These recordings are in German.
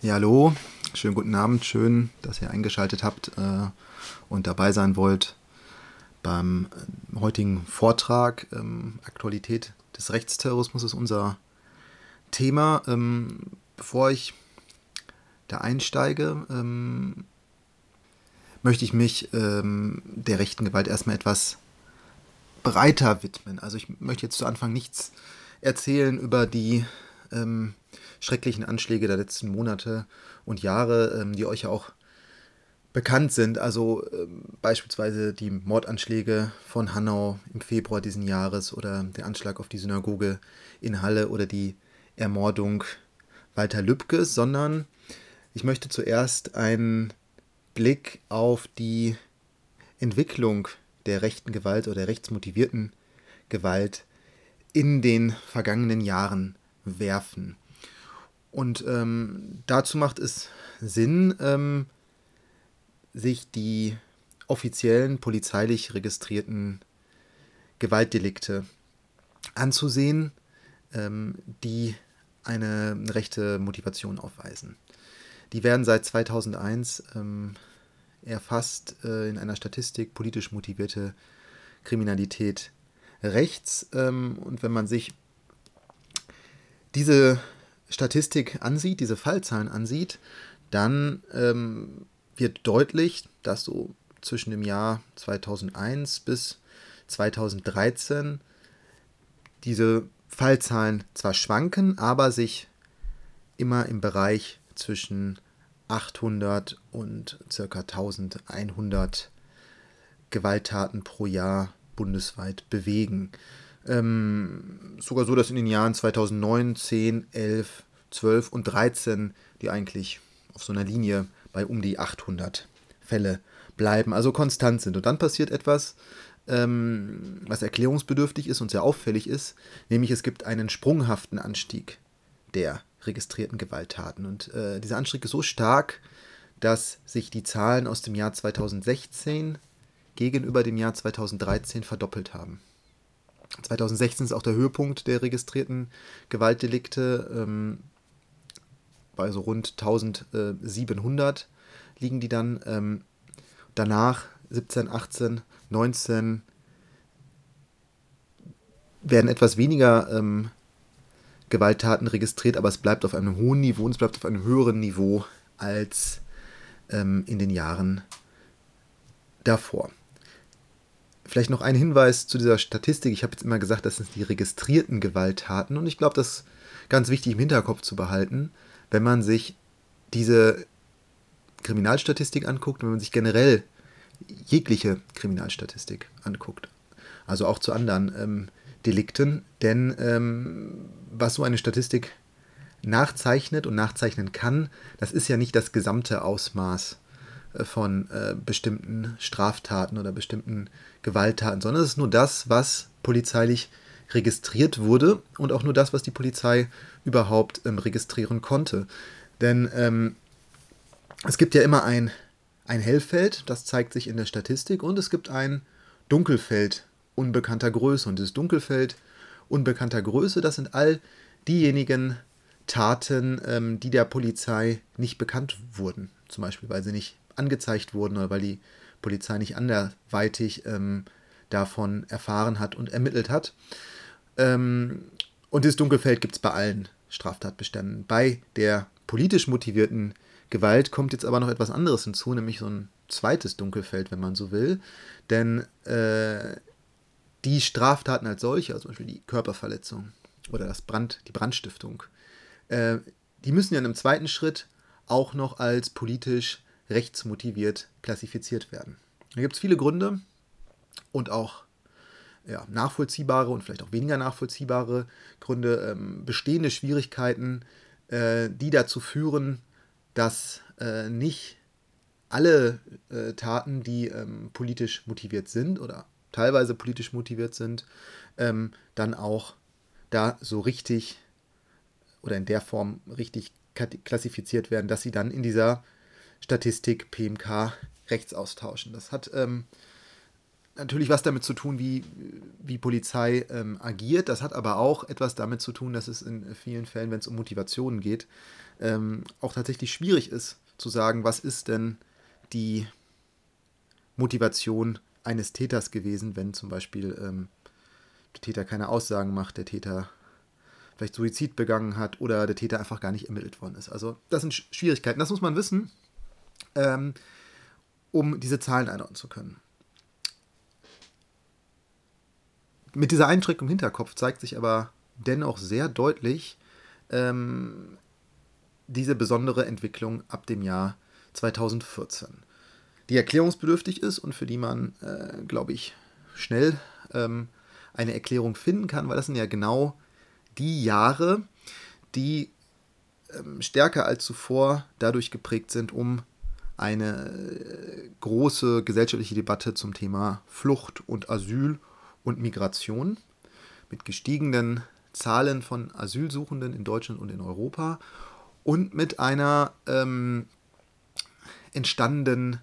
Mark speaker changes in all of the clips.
Speaker 1: Ja, hallo, schönen guten Abend, schön, dass ihr eingeschaltet habt äh, und dabei sein wollt beim heutigen Vortrag. Ähm, Aktualität des Rechtsterrorismus ist unser Thema. Ähm, bevor ich da einsteige, ähm, möchte ich mich ähm, der rechten Gewalt erstmal etwas breiter widmen. Also ich möchte jetzt zu Anfang nichts erzählen über die ähm, schrecklichen Anschläge der letzten Monate und Jahre, ähm, die euch ja auch bekannt sind. Also ähm, beispielsweise die Mordanschläge von Hanau im Februar diesen Jahres oder der Anschlag auf die Synagoge in Halle oder die Ermordung Walter Lübkes, sondern ich möchte zuerst einen Blick auf die Entwicklung der rechten Gewalt oder der rechtsmotivierten Gewalt in den vergangenen Jahren werfen. Und ähm, dazu macht es Sinn, ähm, sich die offiziellen polizeilich registrierten Gewaltdelikte anzusehen, ähm, die eine rechte Motivation aufweisen. Die werden seit 2001 ähm, erfasst äh, in einer Statistik politisch motivierte Kriminalität rechts. Ähm, und wenn man sich diese Statistik ansieht, diese Fallzahlen ansieht, dann ähm, wird deutlich, dass so zwischen dem Jahr 2001 bis 2013 diese Fallzahlen zwar schwanken, aber sich immer im Bereich zwischen 800 und ca. 1100 Gewalttaten pro Jahr bundesweit bewegen. Ähm, sogar so, dass in den Jahren 2009, 10, 11, 12 und 13 die eigentlich auf so einer Linie bei um die 800 Fälle bleiben, also konstant sind. Und dann passiert etwas, ähm, was erklärungsbedürftig ist und sehr auffällig ist, nämlich es gibt einen sprunghaften Anstieg der registrierten Gewalttaten. Und äh, dieser Anstieg ist so stark, dass sich die Zahlen aus dem Jahr 2016 gegenüber dem Jahr 2013 verdoppelt haben. 2016 ist auch der Höhepunkt der registrierten Gewaltdelikte. Ähm, bei so rund 1700 liegen die dann. Ähm, danach 17, 18, 19 werden etwas weniger ähm, Gewalttaten registriert, aber es bleibt auf einem hohen Niveau und es bleibt auf einem höheren Niveau als ähm, in den Jahren davor. Vielleicht noch ein Hinweis zu dieser Statistik. Ich habe jetzt immer gesagt, das sind die registrierten Gewalttaten und ich glaube, das ist ganz wichtig im Hinterkopf zu behalten, wenn man sich diese Kriminalstatistik anguckt, wenn man sich generell jegliche Kriminalstatistik anguckt. Also auch zu anderen ähm, Delikten. Denn ähm, was so eine Statistik nachzeichnet und nachzeichnen kann, das ist ja nicht das gesamte Ausmaß von äh, bestimmten Straftaten oder bestimmten Gewalttaten, sondern es ist nur das, was polizeilich registriert wurde und auch nur das, was die Polizei überhaupt ähm, registrieren konnte. Denn ähm, es gibt ja immer ein, ein Hellfeld, das zeigt sich in der Statistik, und es gibt ein Dunkelfeld unbekannter Größe. Und dieses Dunkelfeld unbekannter Größe, das sind all diejenigen Taten, ähm, die der Polizei nicht bekannt wurden. Zum Beispiel, weil sie nicht angezeigt wurden oder weil die Polizei nicht anderweitig ähm, davon erfahren hat und ermittelt hat. Ähm, und dieses Dunkelfeld gibt es bei allen Straftatbeständen. Bei der politisch motivierten Gewalt kommt jetzt aber noch etwas anderes hinzu, nämlich so ein zweites Dunkelfeld, wenn man so will. Denn äh, die Straftaten als solche, also zum Beispiel die Körperverletzung oder das Brand, die Brandstiftung, äh, die müssen ja in einem zweiten Schritt auch noch als politisch rechtsmotiviert klassifiziert werden. Da gibt es viele Gründe und auch ja, nachvollziehbare und vielleicht auch weniger nachvollziehbare Gründe, ähm, bestehende Schwierigkeiten, äh, die dazu führen, dass äh, nicht alle äh, Taten, die ähm, politisch motiviert sind oder teilweise politisch motiviert sind, ähm, dann auch da so richtig oder in der Form richtig klassifiziert werden, dass sie dann in dieser Statistik PMK rechts austauschen. Das hat ähm, natürlich was damit zu tun, wie, wie Polizei ähm, agiert. Das hat aber auch etwas damit zu tun, dass es in vielen Fällen, wenn es um Motivationen geht, ähm, auch tatsächlich schwierig ist zu sagen, was ist denn die Motivation eines Täters gewesen, wenn zum Beispiel ähm, der Täter keine Aussagen macht, der Täter vielleicht Suizid begangen hat oder der Täter einfach gar nicht ermittelt worden ist. Also das sind Schwierigkeiten, das muss man wissen, ähm, um diese Zahlen einordnen zu können. Mit dieser Einschränkung im Hinterkopf zeigt sich aber dennoch sehr deutlich ähm, diese besondere Entwicklung ab dem Jahr 2014, die erklärungsbedürftig ist und für die man, äh, glaube ich, schnell ähm, eine Erklärung finden kann, weil das sind ja genau die Jahre, die ähm, stärker als zuvor dadurch geprägt sind, um eine äh, große gesellschaftliche Debatte zum Thema Flucht und Asyl und Migration mit gestiegenen Zahlen von Asylsuchenden in Deutschland und in Europa und mit einer ähm, entstandenen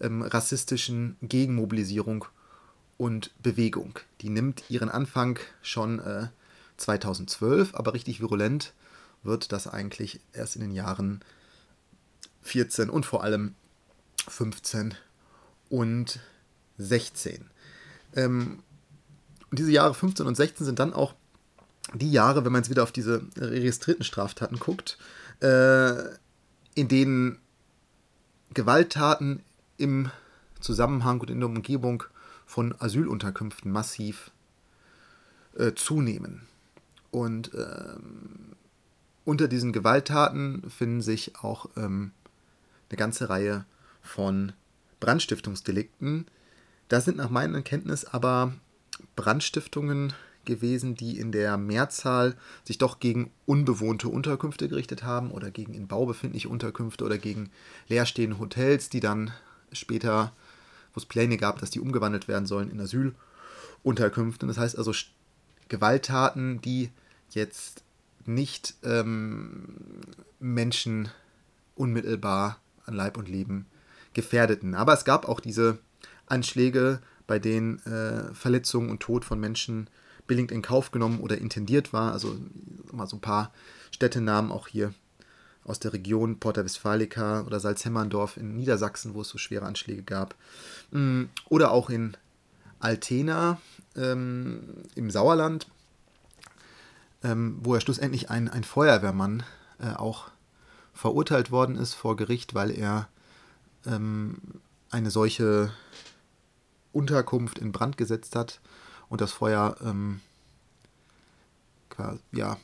Speaker 1: ähm, rassistischen Gegenmobilisierung und Bewegung. Die nimmt ihren Anfang schon äh, 2012, aber richtig virulent wird das eigentlich erst in den Jahren 14 und vor allem 15 und 16. Ähm, und diese Jahre 15 und 16 sind dann auch die Jahre, wenn man jetzt wieder auf diese registrierten Straftaten guckt, äh, in denen Gewalttaten im Zusammenhang und in der Umgebung von Asylunterkünften massiv äh, zunehmen. Und ähm, unter diesen Gewalttaten finden sich auch ähm, eine ganze Reihe von Brandstiftungsdelikten. Das sind nach meiner Kenntnis aber Brandstiftungen gewesen, die in der Mehrzahl sich doch gegen unbewohnte Unterkünfte gerichtet haben oder gegen in Bau befindliche Unterkünfte oder gegen leerstehende Hotels, die dann später, wo es Pläne gab, dass die umgewandelt werden sollen in Asylunterkünfte. Das heißt also Gewalttaten, die jetzt nicht ähm, Menschen unmittelbar an Leib und Leben gefährdeten. Aber es gab auch diese Anschläge, bei denen äh, Verletzungen und Tod von Menschen billigend in Kauf genommen oder intendiert war. Also mal so ein paar Städtenamen auch hier aus der Region Porta Westfalica oder Salzhemmerndorf in Niedersachsen, wo es so schwere Anschläge gab. Mm, oder auch in Altena ähm, im Sauerland, ähm, wo ja schlussendlich ein, ein Feuerwehrmann äh, auch verurteilt worden ist vor Gericht, weil er ähm, eine solche Unterkunft in Brand gesetzt hat und das Feuer ähm, ja,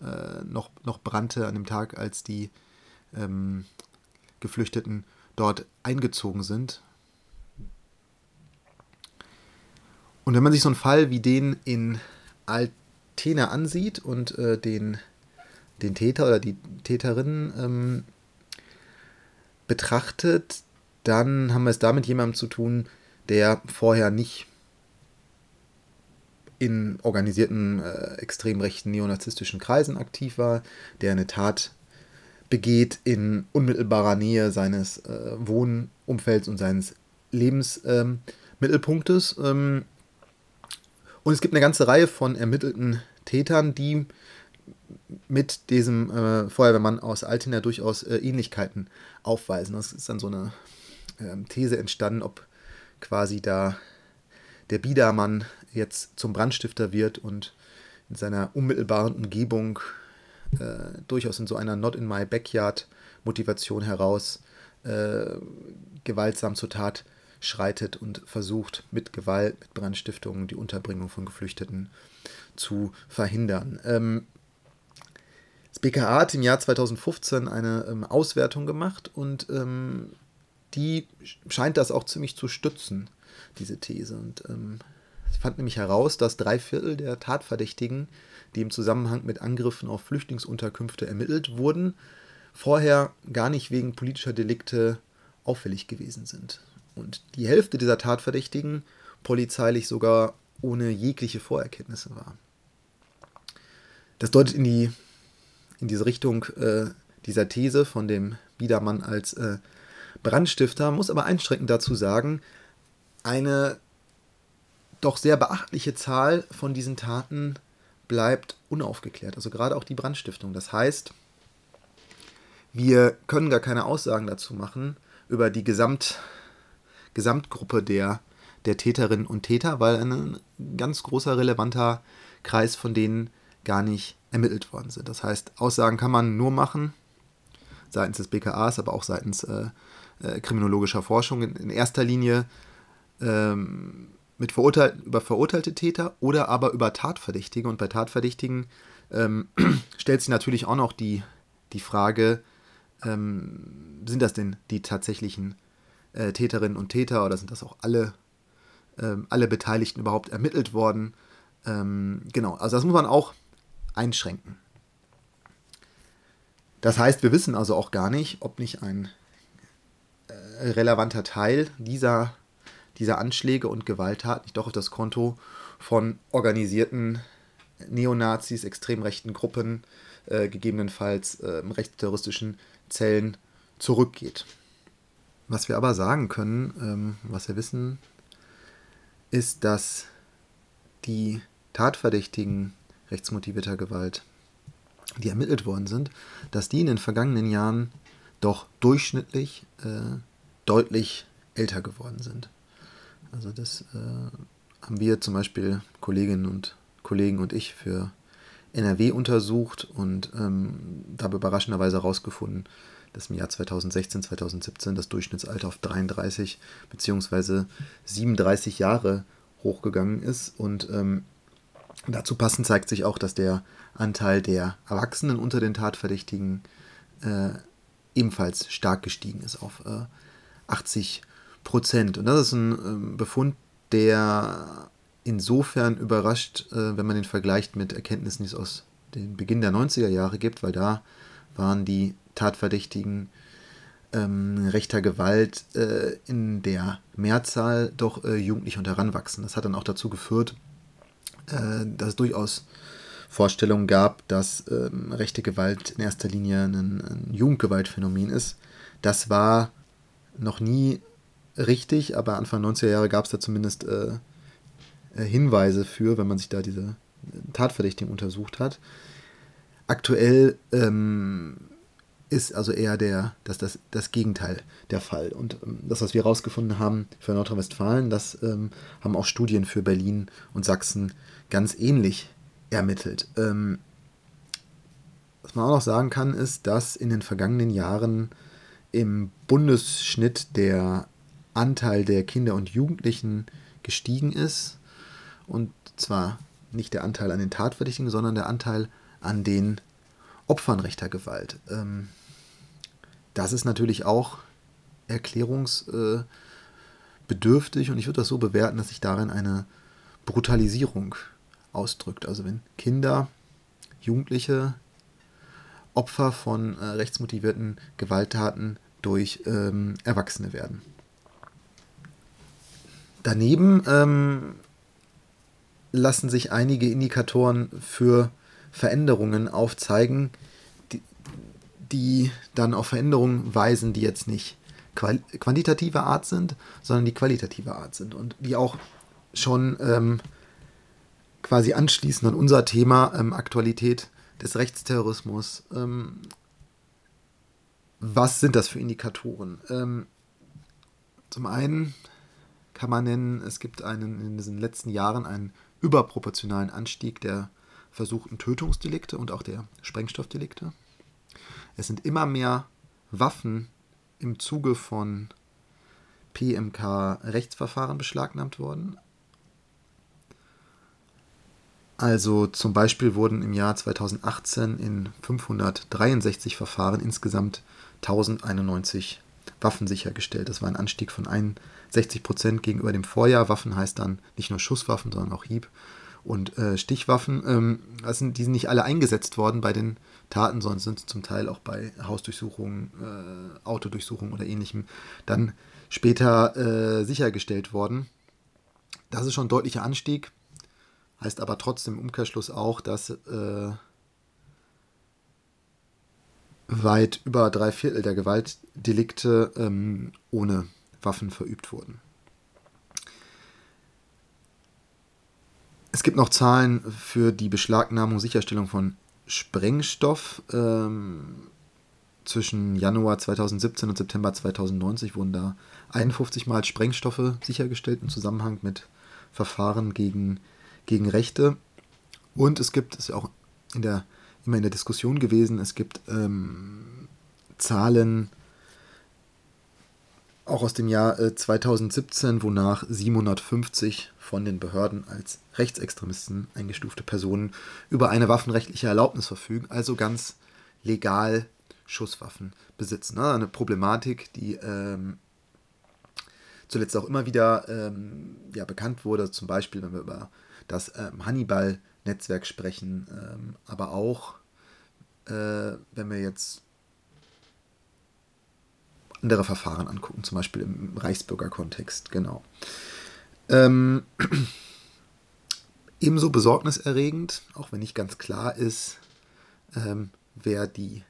Speaker 1: äh, noch, noch brannte an dem Tag, als die ähm, Geflüchteten dort eingezogen sind. Und wenn man sich so einen Fall wie den in Altena ansieht und äh, den, den Täter oder die Täterin ähm, betrachtet, dann haben wir es damit jemandem zu tun, der vorher nicht in organisierten äh, extrem rechten neonazistischen Kreisen aktiv war, der eine Tat begeht in unmittelbarer Nähe seines äh, Wohnumfelds und seines Lebensmittelpunktes. Ähm, ähm, und es gibt eine ganze Reihe von ermittelten Tätern, die mit diesem äh, Feuerwehrmann aus Altena durchaus äh, Ähnlichkeiten aufweisen. Das ist dann so eine ähm, These entstanden, ob quasi da der Biedermann jetzt zum Brandstifter wird und in seiner unmittelbaren Umgebung äh, durchaus in so einer Not in my backyard Motivation heraus äh, gewaltsam zur Tat schreitet und versucht mit Gewalt, mit Brandstiftungen die Unterbringung von Geflüchteten zu verhindern. Ähm, das BKA hat im Jahr 2015 eine ähm, Auswertung gemacht und ähm, die scheint das auch ziemlich zu stützen, diese These. Und ähm, ich fand nämlich heraus, dass drei Viertel der Tatverdächtigen, die im Zusammenhang mit Angriffen auf Flüchtlingsunterkünfte ermittelt wurden, vorher gar nicht wegen politischer Delikte auffällig gewesen sind. Und die Hälfte dieser Tatverdächtigen polizeilich sogar ohne jegliche Vorerkenntnisse war. Das deutet in, die, in diese Richtung äh, dieser These von dem Biedermann als äh, Brandstifter, muss aber einschränkend dazu sagen, eine doch sehr beachtliche Zahl von diesen Taten bleibt unaufgeklärt. Also gerade auch die Brandstiftung. Das heißt, wir können gar keine Aussagen dazu machen über die Gesamt, Gesamtgruppe der, der Täterinnen und Täter, weil ein ganz großer relevanter Kreis von denen gar nicht ermittelt worden sind. Das heißt, Aussagen kann man nur machen seitens des BKAs, aber auch seitens äh, äh, kriminologischer Forschung in, in erster Linie ähm, mit verurteil über verurteilte Täter oder aber über Tatverdächtige. Und bei Tatverdächtigen ähm, stellt sich natürlich auch noch die, die Frage, ähm, sind das denn die tatsächlichen äh, Täterinnen und Täter oder sind das auch alle, ähm, alle Beteiligten überhaupt ermittelt worden? Ähm, genau, also das muss man auch einschränken. Das heißt, wir wissen also auch gar nicht, ob nicht ein äh, relevanter Teil dieser, dieser Anschläge und Gewalttaten nicht doch auf das Konto von organisierten Neonazis, extrem rechten Gruppen, äh, gegebenenfalls äh, rechtsterroristischen Zellen zurückgeht. Was wir aber sagen können, ähm, was wir wissen, ist, dass die Tatverdächtigen rechtsmotivierter Gewalt, die ermittelt worden sind, dass die in den vergangenen Jahren doch durchschnittlich äh, deutlich älter geworden sind. Also das äh, haben wir zum Beispiel Kolleginnen und Kollegen und ich für NRW untersucht und ähm, dabei überraschenderweise herausgefunden, dass im Jahr 2016, 2017 das Durchschnittsalter auf 33 bzw. 37 Jahre hochgegangen ist. Und ähm, dazu passend zeigt sich auch, dass der Anteil der Erwachsenen unter den Tatverdächtigen äh, ebenfalls stark gestiegen ist auf äh, 80 Prozent. Und das ist ein äh, Befund, der insofern überrascht, äh, wenn man den vergleicht mit Erkenntnissen, die es aus dem Beginn der 90er Jahre gibt, weil da waren die Tatverdächtigen ähm, rechter Gewalt äh, in der Mehrzahl doch äh, jugendlich und heranwachsen. Das hat dann auch dazu geführt, äh, dass es durchaus Vorstellungen gab, dass ähm, rechte Gewalt in erster Linie ein, ein Jugendgewaltphänomen ist. Das war noch nie richtig, aber Anfang 90er Jahre gab es da zumindest äh, äh, Hinweise für, wenn man sich da diese Tatverdächtigen untersucht hat. Aktuell ähm, ist also eher der, das, das, das Gegenteil der Fall. Und ähm, das, was wir herausgefunden haben für Nordrhein-Westfalen, das ähm, haben auch Studien für Berlin und Sachsen ganz ähnlich ermittelt. Ähm, was man auch noch sagen kann, ist, dass in den vergangenen Jahren im Bundesschnitt der Anteil der Kinder und Jugendlichen gestiegen ist und zwar nicht der Anteil an den Tatverdächtigen, sondern der Anteil an den Opfern rechter Gewalt. Ähm, das ist natürlich auch erklärungsbedürftig und ich würde das so bewerten, dass sich darin eine Brutalisierung ausdrückt. Also wenn Kinder, Jugendliche Opfer von äh, rechtsmotivierten Gewalttaten durch ähm, Erwachsene werden. Daneben ähm, lassen sich einige Indikatoren für Veränderungen aufzeigen, die, die dann auf Veränderungen weisen, die jetzt nicht quantitative Art sind, sondern die qualitative Art sind und die auch schon ähm, quasi anschließen an unser Thema ähm, Aktualität des Rechtsterrorismus. Ähm, was sind das für Indikatoren? Ähm, zum einen kann man nennen, es gibt einen in diesen letzten Jahren einen überproportionalen Anstieg der versuchten Tötungsdelikte und auch der Sprengstoffdelikte. Es sind immer mehr Waffen im Zuge von PMK-Rechtsverfahren beschlagnahmt worden. Also zum Beispiel wurden im Jahr 2018 in 563 Verfahren insgesamt 1091 Waffen sichergestellt. Das war ein Anstieg von 61 Prozent gegenüber dem Vorjahr. Waffen heißt dann nicht nur Schusswaffen, sondern auch Hieb- und äh, Stichwaffen. Ähm, sind, die sind nicht alle eingesetzt worden bei den Taten, sondern sind zum Teil auch bei Hausdurchsuchungen, äh, Autodurchsuchungen oder ähnlichem dann später äh, sichergestellt worden. Das ist schon ein deutlicher Anstieg, heißt aber trotzdem im Umkehrschluss auch, dass äh, weit über drei Viertel der Gewaltdelikte ähm, ohne Waffen verübt wurden. es gibt noch Zahlen für die Beschlagnahmung und Sicherstellung von Sprengstoff. Ähm, zwischen Januar 2017 und September 2090 wurden da 51 Mal Sprengstoffe sichergestellt im Zusammenhang mit Verfahren gegen, gegen Rechte. Und es gibt, das ist ja auch in der, immer in der Diskussion gewesen, es gibt ähm, Zahlen auch aus dem Jahr äh, 2017, wonach 750 von den Behörden als Rechtsextremisten eingestufte Personen über eine waffenrechtliche Erlaubnis verfügen, also ganz legal Schusswaffen besitzen. Ne? Eine Problematik, die ähm, zuletzt auch immer wieder ähm, ja, bekannt wurde, zum Beispiel, wenn wir über das ähm, Hannibal-Netzwerk sprechen, ähm, aber auch, äh, wenn wir jetzt andere Verfahren angucken, zum Beispiel im Reichsbürgerkontext, genau. Ähm, ebenso besorgniserregend, auch wenn nicht ganz klar ist, ähm, wer die,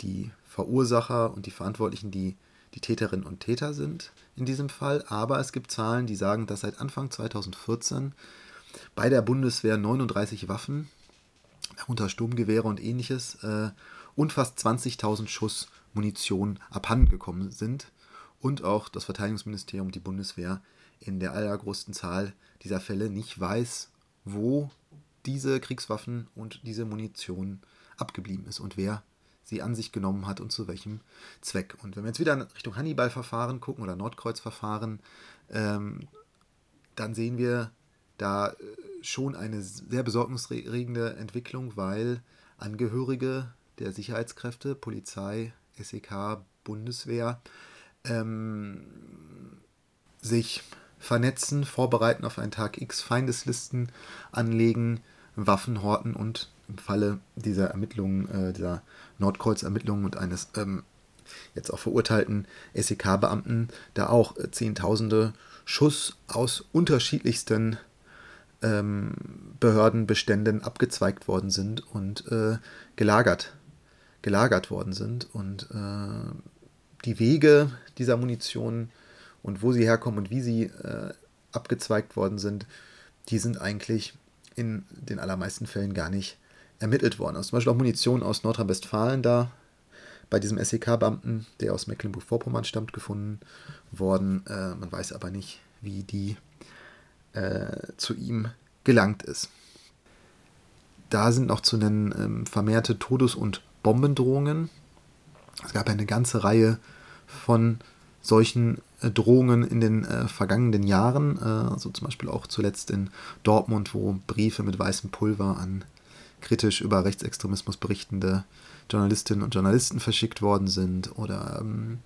Speaker 1: die Verursacher und die Verantwortlichen, die, die Täterinnen und Täter sind in diesem Fall. Aber es gibt Zahlen, die sagen, dass seit Anfang 2014 bei der Bundeswehr 39 Waffen, darunter Sturmgewehre und ähnliches, äh, und fast 20.000 Schuss Munition abhandengekommen sind und auch das Verteidigungsministerium, die Bundeswehr in der allergrößten Zahl dieser Fälle nicht weiß, wo diese Kriegswaffen und diese Munition abgeblieben ist und wer sie an sich genommen hat und zu welchem Zweck. Und wenn wir jetzt wieder in Richtung Hannibal-Verfahren gucken oder Nordkreuz-Verfahren, ähm, dann sehen wir da äh, schon eine sehr besorgniserregende Entwicklung, weil Angehörige der Sicherheitskräfte, Polizei, SEK, Bundeswehr, ähm, sich vernetzen, vorbereiten auf einen Tag X, Feindeslisten anlegen, Waffen horten und im Falle dieser Ermittlungen, äh, dieser Nordkreuz-Ermittlungen und eines ähm, jetzt auch verurteilten SEK-Beamten, da auch äh, Zehntausende Schuss aus unterschiedlichsten ähm, Behördenbeständen abgezweigt worden sind und äh, gelagert gelagert worden sind. Und äh, die Wege dieser Munition und wo sie herkommen und wie sie äh, abgezweigt worden sind, die sind eigentlich in den allermeisten Fällen gar nicht ermittelt worden. Also zum Beispiel auch Munition aus Nordrhein-Westfalen da bei diesem SEK-Beamten, der aus Mecklenburg-Vorpommern stammt, gefunden worden. Äh, man weiß aber nicht, wie die äh, zu ihm gelangt ist. Da sind noch zu nennen ähm, vermehrte Todes- und Bombendrohungen. Es gab eine ganze Reihe von solchen äh, Drohungen in den äh, vergangenen Jahren, also zum Beispiel auch zuletzt in Dortmund, wo Briefe mit weißem Pulver an kritisch über Rechtsextremismus berichtende Journalistinnen und Journalisten verschickt worden sind oder ähm,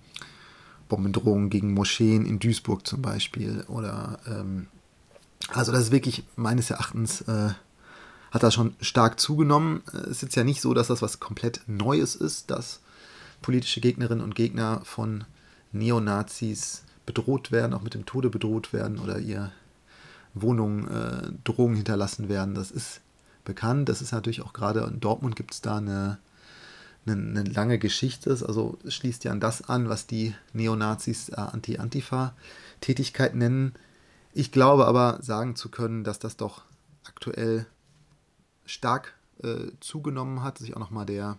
Speaker 1: Bombendrohungen gegen Moscheen in Duisburg zum Beispiel oder ähm, also das ist wirklich meines Erachtens äh, hat das schon stark zugenommen. Es ist jetzt ja nicht so, dass das was komplett Neues ist, dass politische Gegnerinnen und Gegner von Neonazis bedroht werden, auch mit dem Tode bedroht werden oder ihr Wohnungen äh, Drohungen hinterlassen werden. Das ist bekannt. Das ist natürlich auch gerade in Dortmund gibt es da eine, eine, eine, lange Geschichte. Also schließt ja an das an, was die Neonazis äh, Anti-Antifa-Tätigkeit nennen. Ich glaube aber sagen zu können, dass das doch aktuell stark äh, zugenommen hat, sich auch nochmal der,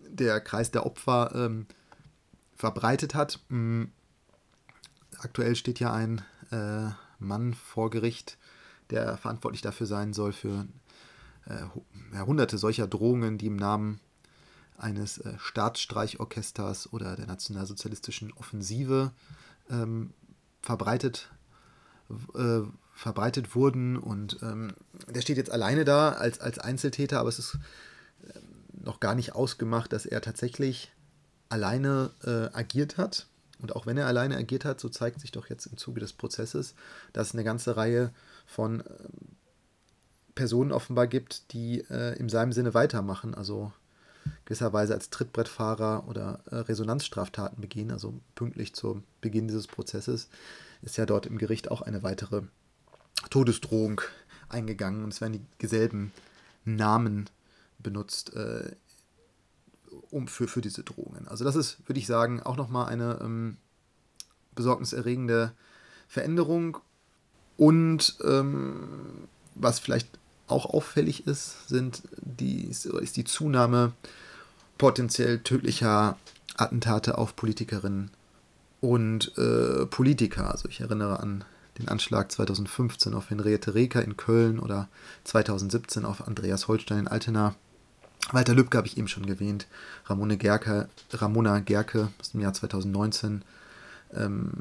Speaker 1: der Kreis der Opfer ähm, verbreitet hat. Mhm. Aktuell steht ja ein äh, Mann vor Gericht, der verantwortlich dafür sein soll für äh, hunderte solcher Drohungen, die im Namen eines äh, Staatsstreichorchesters oder der nationalsozialistischen Offensive ähm, verbreitet äh, verbreitet wurden. Und ähm, der steht jetzt alleine da als, als Einzeltäter, aber es ist ähm, noch gar nicht ausgemacht, dass er tatsächlich alleine äh, agiert hat. Und auch wenn er alleine agiert hat, so zeigt sich doch jetzt im Zuge des Prozesses, dass es eine ganze Reihe von äh, Personen offenbar gibt, die äh, in seinem Sinne weitermachen, also gewisserweise als Trittbrettfahrer oder äh, Resonanzstraftaten begehen, also pünktlich zu Beginn dieses Prozesses, ist ja dort im Gericht auch eine weitere Todesdrohung eingegangen und es werden dieselben Namen benutzt äh, um für, für diese Drohungen. Also das ist, würde ich sagen, auch nochmal eine ähm, besorgniserregende Veränderung Und ähm, was vielleicht auch auffällig ist, sind die, ist die Zunahme potenziell tödlicher Attentate auf Politikerinnen und äh, Politiker. Also ich erinnere an den Anschlag 2015 auf Henriette Reker in Köln oder 2017 auf Andreas Holstein in Altena. Walter Lübcke habe ich eben schon erwähnt. Ramone Gerke, Ramona Gerke aus dem Jahr 2019 ähm,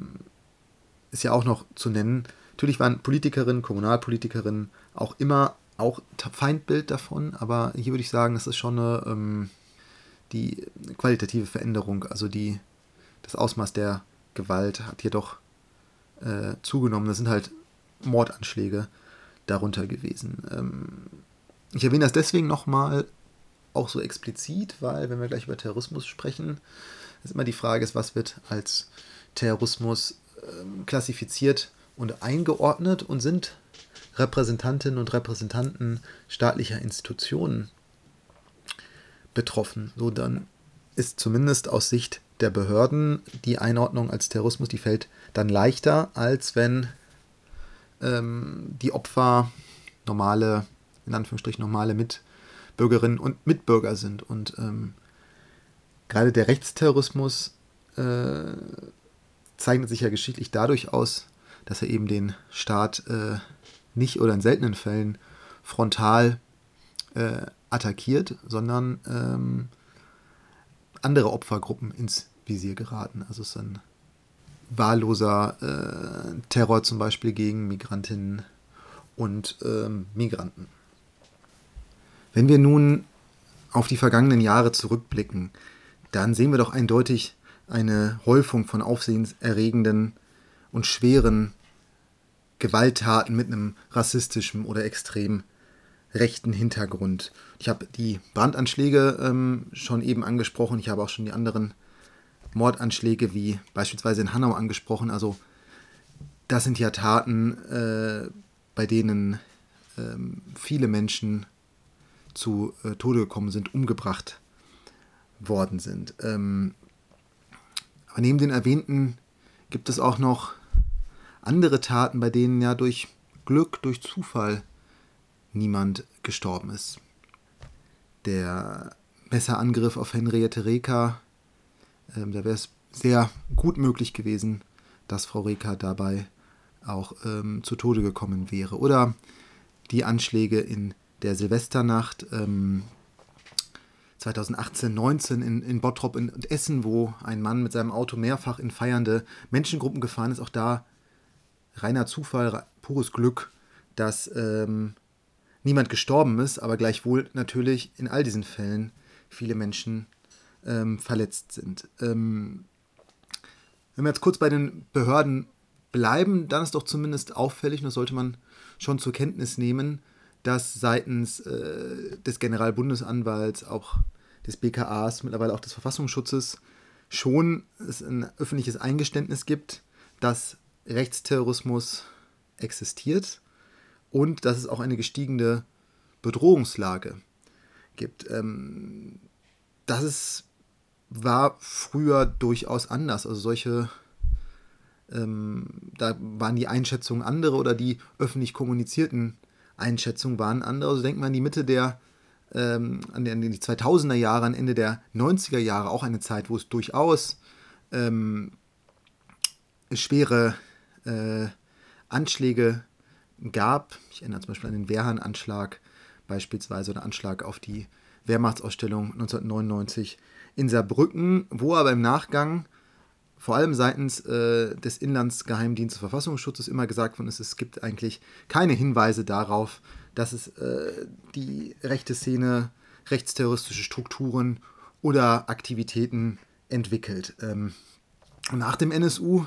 Speaker 1: ist ja auch noch zu nennen. Natürlich waren Politikerinnen, Kommunalpolitikerinnen auch immer auch Feindbild davon, aber hier würde ich sagen, das ist schon eine, ähm, die qualitative Veränderung, also die, das Ausmaß der Gewalt hat hier doch äh, zugenommen. Das sind halt Mordanschläge darunter gewesen. Ähm, ich erwähne das deswegen nochmal auch so explizit, weil wenn wir gleich über Terrorismus sprechen, ist immer die Frage ist, was wird als Terrorismus ähm, klassifiziert und eingeordnet und sind Repräsentantinnen und Repräsentanten staatlicher Institutionen betroffen. So dann ist zumindest aus Sicht der Behörden die Einordnung als Terrorismus, die fällt dann leichter, als wenn ähm, die Opfer normale, in Anführungsstrichen normale Mitbürgerinnen und Mitbürger sind. Und ähm, gerade der Rechtsterrorismus äh, zeichnet sich ja geschichtlich dadurch aus, dass er eben den Staat äh, nicht oder in seltenen Fällen frontal äh, attackiert, sondern ähm, andere Opfergruppen ins Visier geraten. Also es ist ein wahlloser äh, Terror zum Beispiel gegen Migrantinnen und ähm, Migranten. Wenn wir nun auf die vergangenen Jahre zurückblicken, dann sehen wir doch eindeutig eine Häufung von aufsehenserregenden und schweren Gewalttaten mit einem rassistischen oder extrem rechten Hintergrund. Ich habe die Brandanschläge ähm, schon eben angesprochen, ich habe auch schon die anderen Mordanschläge wie beispielsweise in Hanau angesprochen. Also das sind ja Taten, äh, bei denen ähm, viele Menschen zu äh, Tode gekommen sind, umgebracht worden sind. Ähm, aber neben den erwähnten gibt es auch noch andere Taten, bei denen ja durch Glück, durch Zufall niemand gestorben ist. Der Messerangriff auf Henriette Reker, ähm, da wäre es sehr gut möglich gewesen, dass Frau Reker dabei auch ähm, zu Tode gekommen wäre. Oder die Anschläge in der Silvesternacht ähm, 2018, 19 in, in Bottrop und Essen, wo ein Mann mit seinem Auto mehrfach in feiernde Menschengruppen gefahren ist. Auch da reiner Zufall, pures Glück, dass ähm, niemand gestorben ist, aber gleichwohl natürlich in all diesen Fällen viele Menschen ähm, verletzt sind. Ähm, wenn wir jetzt kurz bei den Behörden bleiben, dann ist doch zumindest auffällig, und das sollte man schon zur Kenntnis nehmen, dass seitens äh, des Generalbundesanwalts, auch des BKAs, mittlerweile auch des Verfassungsschutzes, schon es ein öffentliches Eingeständnis gibt, dass Rechtsterrorismus existiert und dass es auch eine gestiegene Bedrohungslage gibt. Ähm, das ist, war früher durchaus anders. Also solche, ähm, da waren die Einschätzungen andere oder die öffentlich kommunizierten Einschätzungen waren andere. Also denkt man an die Mitte der, ähm, an, die, an die 2000er Jahre, an Ende der 90er Jahre, auch eine Zeit, wo es durchaus ähm, schwere äh, Anschläge gab. Ich erinnere zum Beispiel an den Wehrhahn-Anschlag beispielsweise oder Anschlag auf die Wehrmachtsausstellung 1999 in Saarbrücken, wo aber im Nachgang vor allem seitens äh, des Inlandsgeheimdienstes Verfassungsschutzes immer gesagt worden ist, es gibt eigentlich keine Hinweise darauf, dass es äh, die rechte Szene rechtsterroristische Strukturen oder Aktivitäten entwickelt. Ähm, nach dem NSU,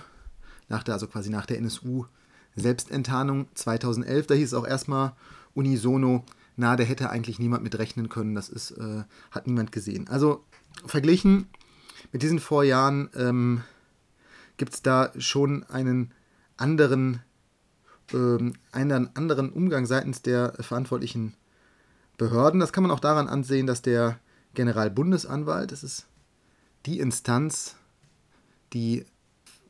Speaker 1: nach der, also quasi nach der NSU Selbstenttarnung 2011, da hieß es auch erstmal unisono, na, da hätte eigentlich niemand mit rechnen können, das ist, äh, hat niemand gesehen. Also verglichen mit diesen Vorjahren ähm, gibt es da schon einen anderen, ähm, einen anderen Umgang seitens der verantwortlichen Behörden. Das kann man auch daran ansehen, dass der Generalbundesanwalt, das ist die Instanz, die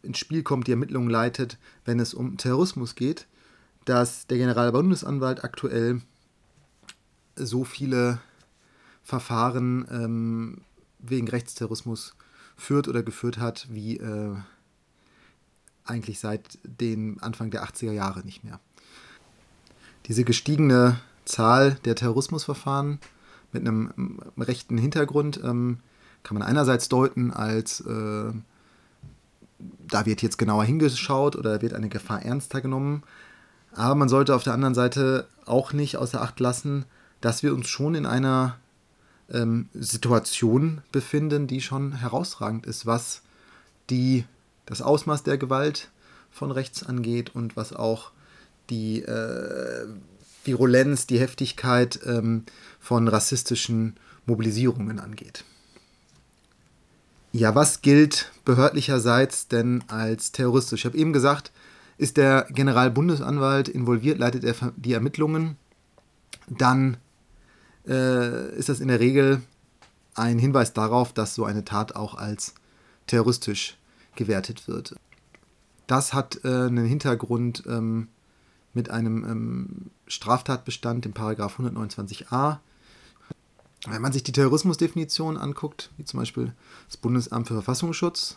Speaker 1: ins Spiel kommt, die Ermittlungen leitet, wenn es um Terrorismus geht, dass der Generalbundesanwalt aktuell so viele Verfahren ähm, wegen Rechtsterrorismus führt oder geführt hat, wie äh, eigentlich seit den Anfang der 80er Jahre nicht mehr. Diese gestiegene Zahl der Terrorismusverfahren mit einem rechten Hintergrund ähm, kann man einerseits deuten als äh, da wird jetzt genauer hingeschaut oder wird eine Gefahr ernster genommen. Aber man sollte auf der anderen Seite auch nicht außer Acht lassen, dass wir uns schon in einer ähm, Situation befinden, die schon herausragend ist, was die, das Ausmaß der Gewalt von rechts angeht und was auch die äh, Virulenz, die Heftigkeit ähm, von rassistischen Mobilisierungen angeht. Ja, was gilt behördlicherseits denn als terroristisch? Ich habe eben gesagt, ist der Generalbundesanwalt involviert, leitet er die Ermittlungen, dann äh, ist das in der Regel ein Hinweis darauf, dass so eine Tat auch als terroristisch gewertet wird. Das hat äh, einen Hintergrund ähm, mit einem ähm, Straftatbestand, dem Paragraph 129a wenn man sich die Terrorismusdefinition anguckt, wie zum Beispiel das Bundesamt für Verfassungsschutz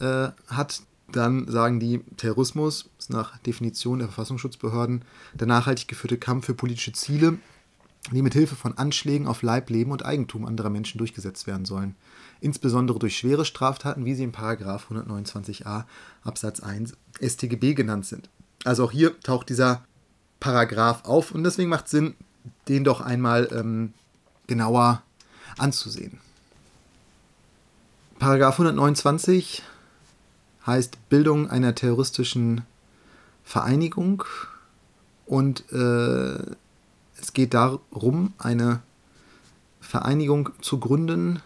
Speaker 1: äh, hat, dann sagen die, Terrorismus ist nach Definition der Verfassungsschutzbehörden der nachhaltig geführte Kampf für politische Ziele, die mit Hilfe von Anschlägen auf Leib, Leben und Eigentum anderer Menschen durchgesetzt werden sollen. Insbesondere durch schwere Straftaten, wie sie Paragraph 129a Absatz 1 StGB genannt sind. Also auch hier taucht dieser Paragraph auf und deswegen macht es Sinn, den doch einmal ähm, genauer anzusehen. Paragraph 129 heißt Bildung einer terroristischen Vereinigung und äh, es geht darum, eine Vereinigung zu gründen,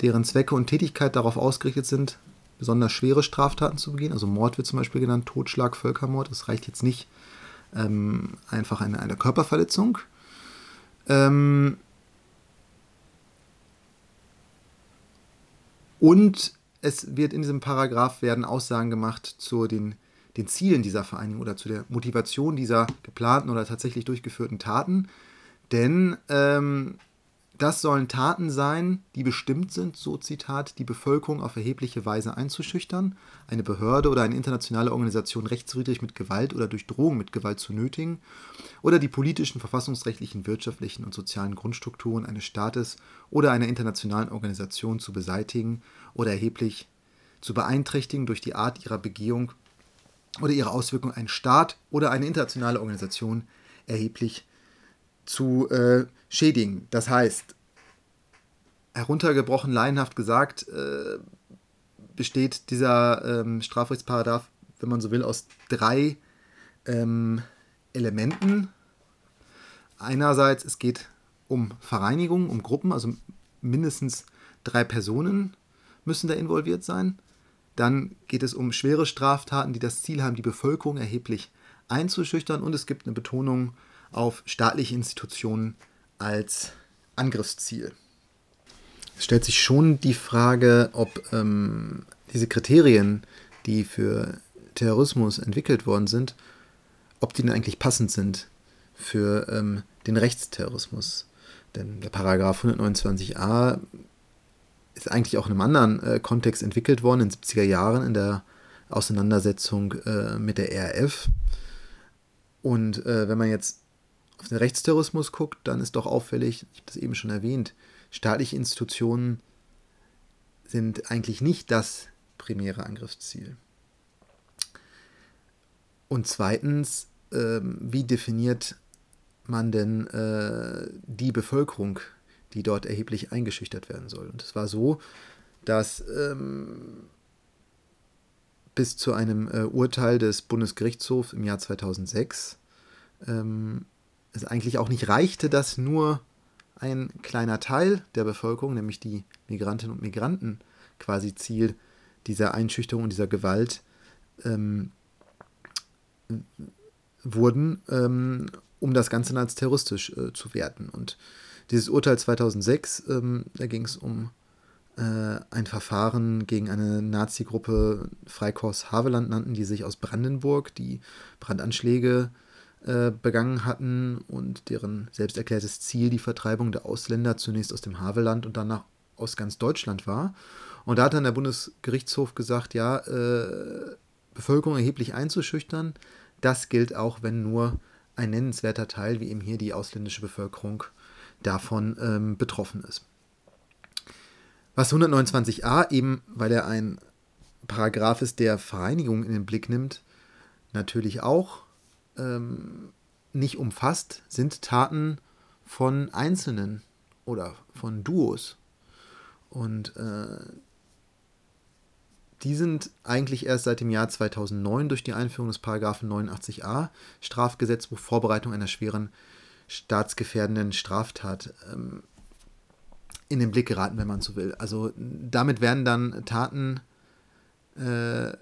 Speaker 1: deren Zwecke und Tätigkeit darauf ausgerichtet sind, besonders schwere Straftaten zu begehen. Also Mord wird zum Beispiel genannt, Totschlag, Völkermord. Es reicht jetzt nicht ähm, einfach eine, eine Körperverletzung. Ähm, Und es wird in diesem Paragraph werden Aussagen gemacht zu den, den Zielen dieser Vereinigung oder zu der Motivation dieser geplanten oder tatsächlich durchgeführten Taten. Denn ähm, das sollen Taten sein, die bestimmt sind, so Zitat, die Bevölkerung auf erhebliche Weise einzuschüchtern, eine Behörde oder eine internationale Organisation rechtswidrig mit Gewalt oder durch Drohung mit Gewalt zu nötigen oder die politischen, verfassungsrechtlichen, wirtschaftlichen und sozialen Grundstrukturen eines Staates oder einer internationalen Organisation zu beseitigen oder erheblich zu beeinträchtigen durch die Art ihrer Begehung oder ihre Auswirkung einen Staat oder eine internationale Organisation erheblich zu äh, schädigen. Das heißt, heruntergebrochen, laienhaft gesagt, äh, besteht dieser ähm, Strafrechtsparagraf, wenn man so will, aus drei ähm, Elementen. Einerseits, es geht um Vereinigungen, um Gruppen, also mindestens drei Personen müssen da involviert sein. Dann geht es um schwere Straftaten, die das Ziel haben, die Bevölkerung erheblich einzuschüchtern. Und es gibt eine Betonung auf staatliche Institutionen als Angriffsziel. Es stellt sich schon die Frage, ob ähm, diese Kriterien, die für Terrorismus entwickelt worden sind, ob die denn eigentlich passend sind für ähm, den Rechtsterrorismus. Denn der Paragraph 129a ist eigentlich auch in einem anderen äh, Kontext entwickelt worden, in den 70er Jahren, in der Auseinandersetzung äh, mit der RAF. Und äh, wenn man jetzt auf den Rechtsterrorismus guckt, dann ist doch auffällig, ich habe das eben schon erwähnt, staatliche Institutionen sind eigentlich nicht das primäre Angriffsziel. Und zweitens, ähm, wie definiert man denn äh, die Bevölkerung, die dort erheblich eingeschüchtert werden soll? Und es war so, dass ähm, bis zu einem äh, Urteil des Bundesgerichtshofs im Jahr 2006 ähm, es eigentlich auch nicht reichte, dass nur ein kleiner Teil der Bevölkerung, nämlich die Migrantinnen und Migranten, quasi Ziel dieser Einschüchterung und dieser Gewalt ähm, wurden, ähm, um das Ganze als terroristisch äh, zu werten. Und dieses Urteil 2006, ähm, da ging es um äh, ein Verfahren gegen eine Nazi-Gruppe Freikorps Haveland nannten, die sich aus Brandenburg, die Brandanschläge äh, begangen hatten und deren selbst erklärtes Ziel die Vertreibung der Ausländer zunächst aus dem Havelland und danach aus ganz Deutschland war. Und da hat dann der Bundesgerichtshof gesagt, ja, äh, Bevölkerung erheblich einzuschüchtern, das gilt auch, wenn nur ein nennenswerter Teil, wie eben hier die ausländische Bevölkerung, davon ähm, betroffen ist. Was 129a eben, weil er ein Paragraph ist, der Vereinigung in den Blick nimmt, natürlich auch ähm, nicht umfasst, sind Taten von Einzelnen oder von Duos. Und äh, die sind eigentlich erst seit dem Jahr 2009 durch die Einführung des Paragraphen 89a Strafgesetzbuch Vorbereitung einer schweren staatsgefährdenden Straftat ähm, in den Blick geraten, wenn man so will. Also damit werden dann Taten äh,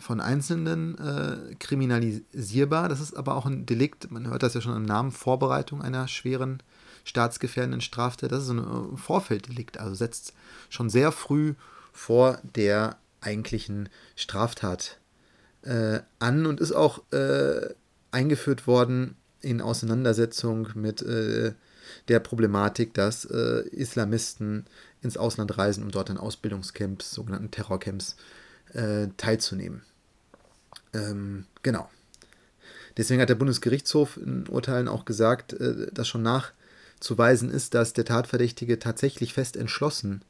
Speaker 1: von Einzelnen äh, kriminalisierbar. Das ist aber auch ein Delikt, man hört das ja schon im Namen, Vorbereitung einer schweren staatsgefährdenden Straftat. Das ist ein Vorfelddelikt, also setzt schon sehr früh vor der eigentlichen Straftat äh, an und ist auch äh, eingeführt worden in Auseinandersetzung mit äh, der Problematik, dass äh, Islamisten ins Ausland reisen, um dort in Ausbildungscamps, sogenannten Terrorcamps, äh, teilzunehmen. Ähm, genau. Deswegen hat der Bundesgerichtshof in Urteilen auch gesagt, äh, dass schon nachzuweisen ist, dass der Tatverdächtige tatsächlich fest entschlossen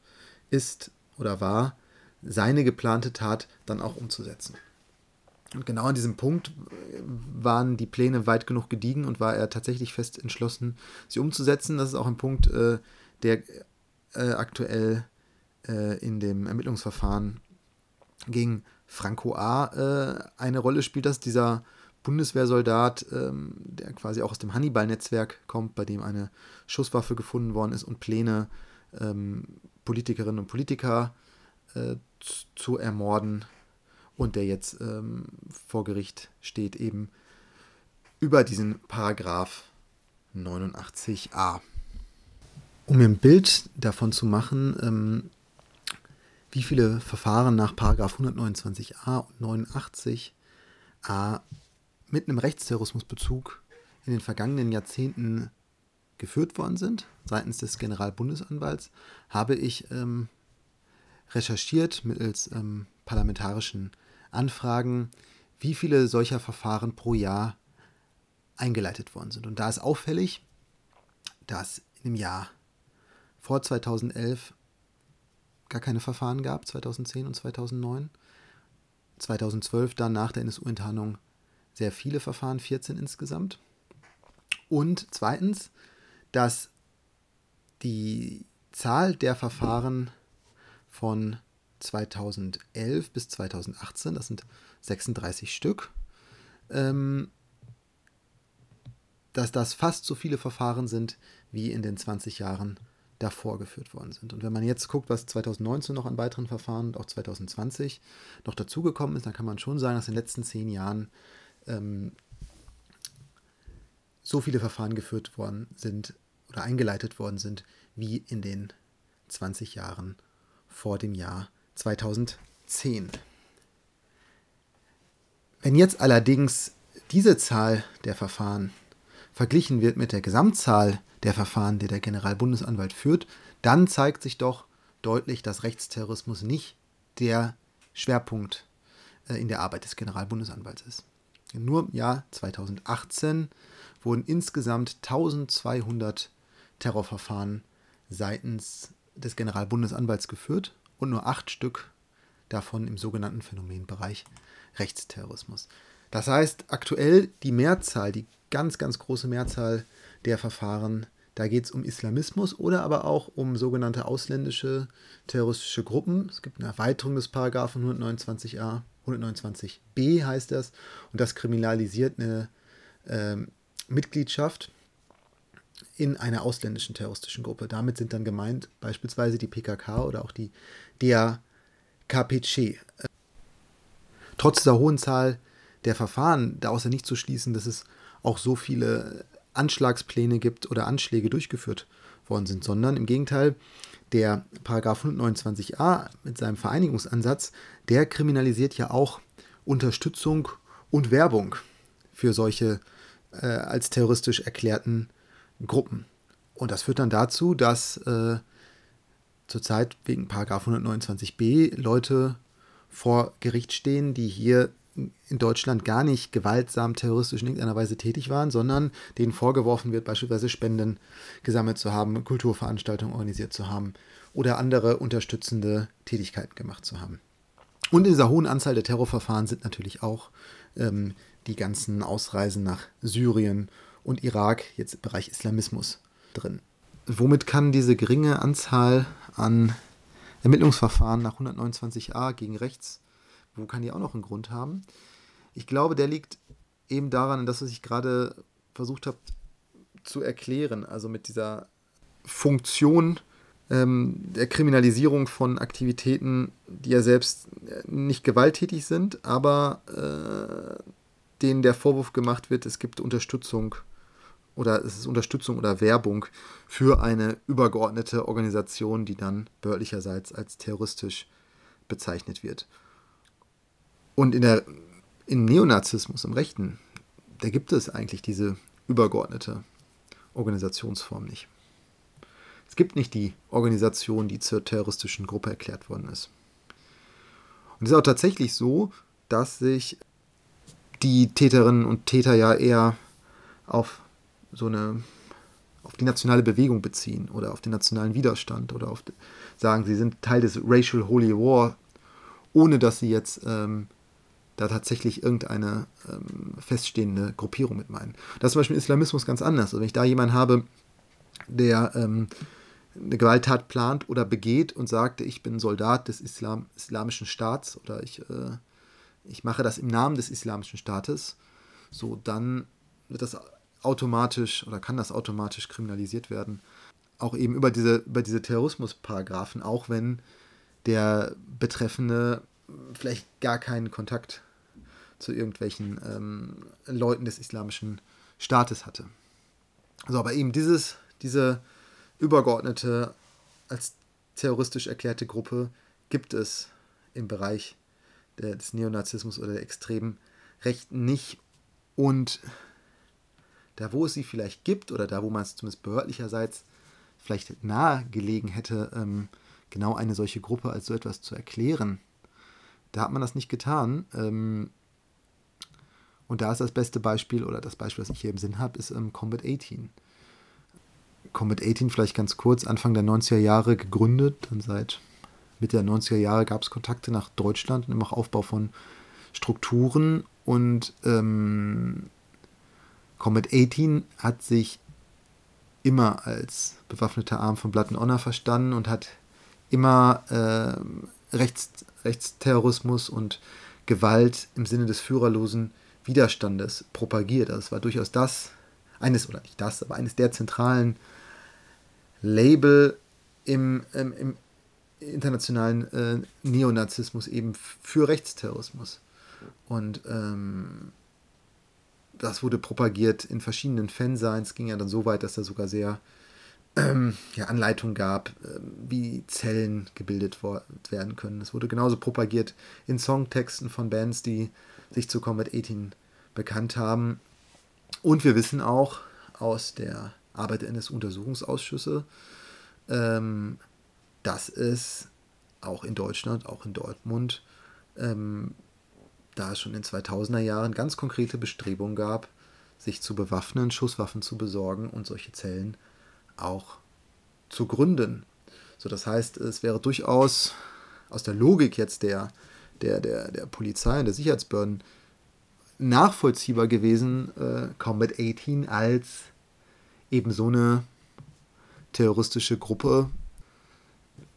Speaker 1: ist oder war, seine geplante Tat dann auch umzusetzen. Und genau an diesem Punkt waren die Pläne weit genug gediegen und war er tatsächlich fest entschlossen, sie umzusetzen. Das ist auch ein Punkt, äh, der äh, aktuell äh, in dem Ermittlungsverfahren gegen Franco A. Äh, eine Rolle spielt, dass dieser Bundeswehrsoldat, ähm, der quasi auch aus dem Hannibal-Netzwerk kommt, bei dem eine Schusswaffe gefunden worden ist und Pläne, ähm, Politikerinnen und Politiker äh, zu ermorden, und der jetzt ähm, vor Gericht steht, eben über diesen Paragraph 89a. Um mir ein Bild davon zu machen, ähm, wie viele Verfahren nach Paragraph 129a und 89a mit einem Rechtsterrorismusbezug in den vergangenen Jahrzehnten geführt worden sind, seitens des Generalbundesanwalts, habe ich ähm, recherchiert mittels ähm, parlamentarischen Anfragen, wie viele solcher Verfahren pro Jahr eingeleitet worden sind. Und da ist auffällig, dass im Jahr vor 2011 gar keine Verfahren gab, 2010 und 2009. 2012 dann nach der NSU-Enttarnung sehr viele Verfahren, 14 insgesamt. Und zweitens, dass die Zahl der Verfahren von 2011 bis 2018, das sind 36 Stück, ähm, dass das fast so viele Verfahren sind, wie in den 20 Jahren davor geführt worden sind. Und wenn man jetzt guckt, was 2019 noch an weiteren Verfahren und auch 2020 noch dazugekommen ist, dann kann man schon sagen, dass in den letzten zehn Jahren ähm, so viele Verfahren geführt worden sind oder eingeleitet worden sind, wie in den 20 Jahren vor dem Jahr 2010. Wenn jetzt allerdings diese Zahl der Verfahren verglichen wird mit der Gesamtzahl der Verfahren, die der Generalbundesanwalt führt, dann zeigt sich doch deutlich, dass Rechtsterrorismus nicht der Schwerpunkt äh, in der Arbeit des Generalbundesanwalts ist. Nur im Jahr 2018 wurden insgesamt 1200 Terrorverfahren seitens des Generalbundesanwalts geführt und nur acht Stück davon im sogenannten Phänomenbereich Rechtsterrorismus. Das heißt, aktuell die Mehrzahl, die ganz, ganz große Mehrzahl der Verfahren, da geht es um Islamismus oder aber auch um sogenannte ausländische terroristische Gruppen. Es gibt eine Erweiterung des Paragraphen 129a, 129b heißt das, und das kriminalisiert eine äh, Mitgliedschaft in einer ausländischen terroristischen Gruppe. Damit sind dann gemeint beispielsweise die PKK oder auch die DAKPC. Trotz dieser hohen Zahl der Verfahren daraus ja nicht zu schließen, dass es auch so viele Anschlagspläne gibt oder Anschläge durchgeführt worden sind, sondern im Gegenteil, der Paragraph 129a mit seinem Vereinigungsansatz, der kriminalisiert ja auch Unterstützung und Werbung für solche äh, als terroristisch erklärten Gruppen. Und das führt dann dazu, dass äh, zurzeit wegen Paragraph 129b Leute vor Gericht stehen, die hier in Deutschland gar nicht gewaltsam terroristisch in irgendeiner Weise tätig waren, sondern denen vorgeworfen wird, beispielsweise Spenden gesammelt zu haben, Kulturveranstaltungen organisiert zu haben oder andere unterstützende Tätigkeiten gemacht zu haben. Und in dieser hohen Anzahl der Terrorverfahren sind natürlich auch ähm, die ganzen Ausreisen nach Syrien und Irak, jetzt im Bereich Islamismus, drin. Womit kann diese geringe Anzahl an Ermittlungsverfahren nach 129a gegen rechts wo kann die auch noch einen Grund haben? Ich glaube, der liegt eben daran, dass ich gerade versucht habe zu erklären, also mit dieser Funktion ähm, der Kriminalisierung von Aktivitäten, die ja selbst nicht gewalttätig sind, aber äh, denen der Vorwurf gemacht wird, es gibt Unterstützung oder es ist Unterstützung oder Werbung für eine übergeordnete Organisation, die dann behördlicherseits als terroristisch bezeichnet wird. Und in der, im Neonazismus, im Rechten, da gibt es eigentlich diese übergeordnete Organisationsform nicht. Es gibt nicht die Organisation, die zur terroristischen Gruppe erklärt worden ist. Und es ist auch tatsächlich so, dass sich die Täterinnen und Täter ja eher auf so eine auf die nationale Bewegung beziehen oder auf den nationalen Widerstand oder auf sagen, sie sind Teil des Racial Holy War, ohne dass sie jetzt ähm, da tatsächlich irgendeine ähm, feststehende Gruppierung mit meinen. Das ist zum Beispiel im Islamismus ganz anders. Also wenn ich da jemanden habe, der ähm, eine Gewalttat plant oder begeht und sagt, ich bin Soldat des Islam, islamischen Staats oder ich, äh, ich mache das im Namen des islamischen Staates, so dann wird das automatisch oder kann das automatisch kriminalisiert werden. Auch eben über diese, über diese Terrorismusparagraphen, auch wenn der Betreffende vielleicht gar keinen Kontakt zu irgendwelchen ähm, Leuten des islamischen Staates hatte. Also aber eben dieses, diese übergeordnete, als terroristisch erklärte Gruppe gibt es im Bereich der, des Neonazismus oder der extremen Rechten nicht. Und da, wo es sie vielleicht gibt, oder da, wo man es zumindest behördlicherseits vielleicht nahe gelegen hätte, ähm, genau eine solche Gruppe als so etwas zu erklären, da hat man das nicht getan. Ähm, und da ist das beste Beispiel, oder das Beispiel, was ich hier im Sinn habe, ist ähm, Combat 18. Combat 18 vielleicht ganz kurz, Anfang der 90er Jahre gegründet, dann seit Mitte der 90er Jahre gab es Kontakte nach Deutschland und auch Aufbau von Strukturen und ähm, Combat 18 hat sich immer als bewaffneter Arm von Blood and Honor verstanden und hat immer äh, Rechts, Rechtsterrorismus und Gewalt im Sinne des führerlosen Widerstandes propagiert. Das also war durchaus das, eines, oder nicht das, aber eines der zentralen Label im, im, im internationalen äh, Neonazismus eben für Rechtsterrorismus. Und ähm, das wurde propagiert in verschiedenen Fansigns, ging ja dann so weit, dass da sogar sehr ähm, ja, Anleitungen gab, äh, wie Zellen gebildet werden können. Es wurde genauso propagiert in Songtexten von Bands, die sich zu Combat 18 bekannt haben. Und wir wissen auch aus der Arbeit eines Untersuchungsausschusses, ähm, dass es auch in Deutschland, auch in Dortmund, ähm, da es schon in 2000er Jahren ganz konkrete Bestrebungen gab, sich zu bewaffnen, Schusswaffen zu besorgen und solche Zellen auch zu gründen. So, das heißt, es wäre durchaus aus der Logik jetzt der, der, der, der Polizei und der Sicherheitsbehörden nachvollziehbar gewesen, äh, Combat 18 als eben so eine terroristische Gruppe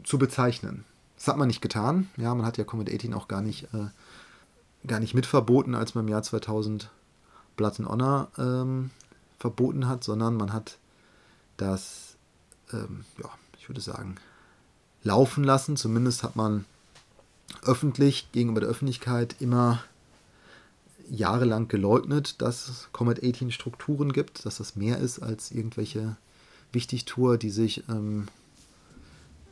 Speaker 1: zu bezeichnen. Das hat man nicht getan. Ja, man hat ja Combat 18 auch gar nicht, äh, gar nicht mitverboten, als man im Jahr 2000 Blood and Honor ähm, verboten hat, sondern man hat das, ähm, ja, ich würde sagen, laufen lassen. Zumindest hat man öffentlich gegenüber der Öffentlichkeit immer jahrelang geleugnet, dass es Comet 18 Strukturen gibt, dass das mehr ist als irgendwelche Wichtigtour, die sich ähm,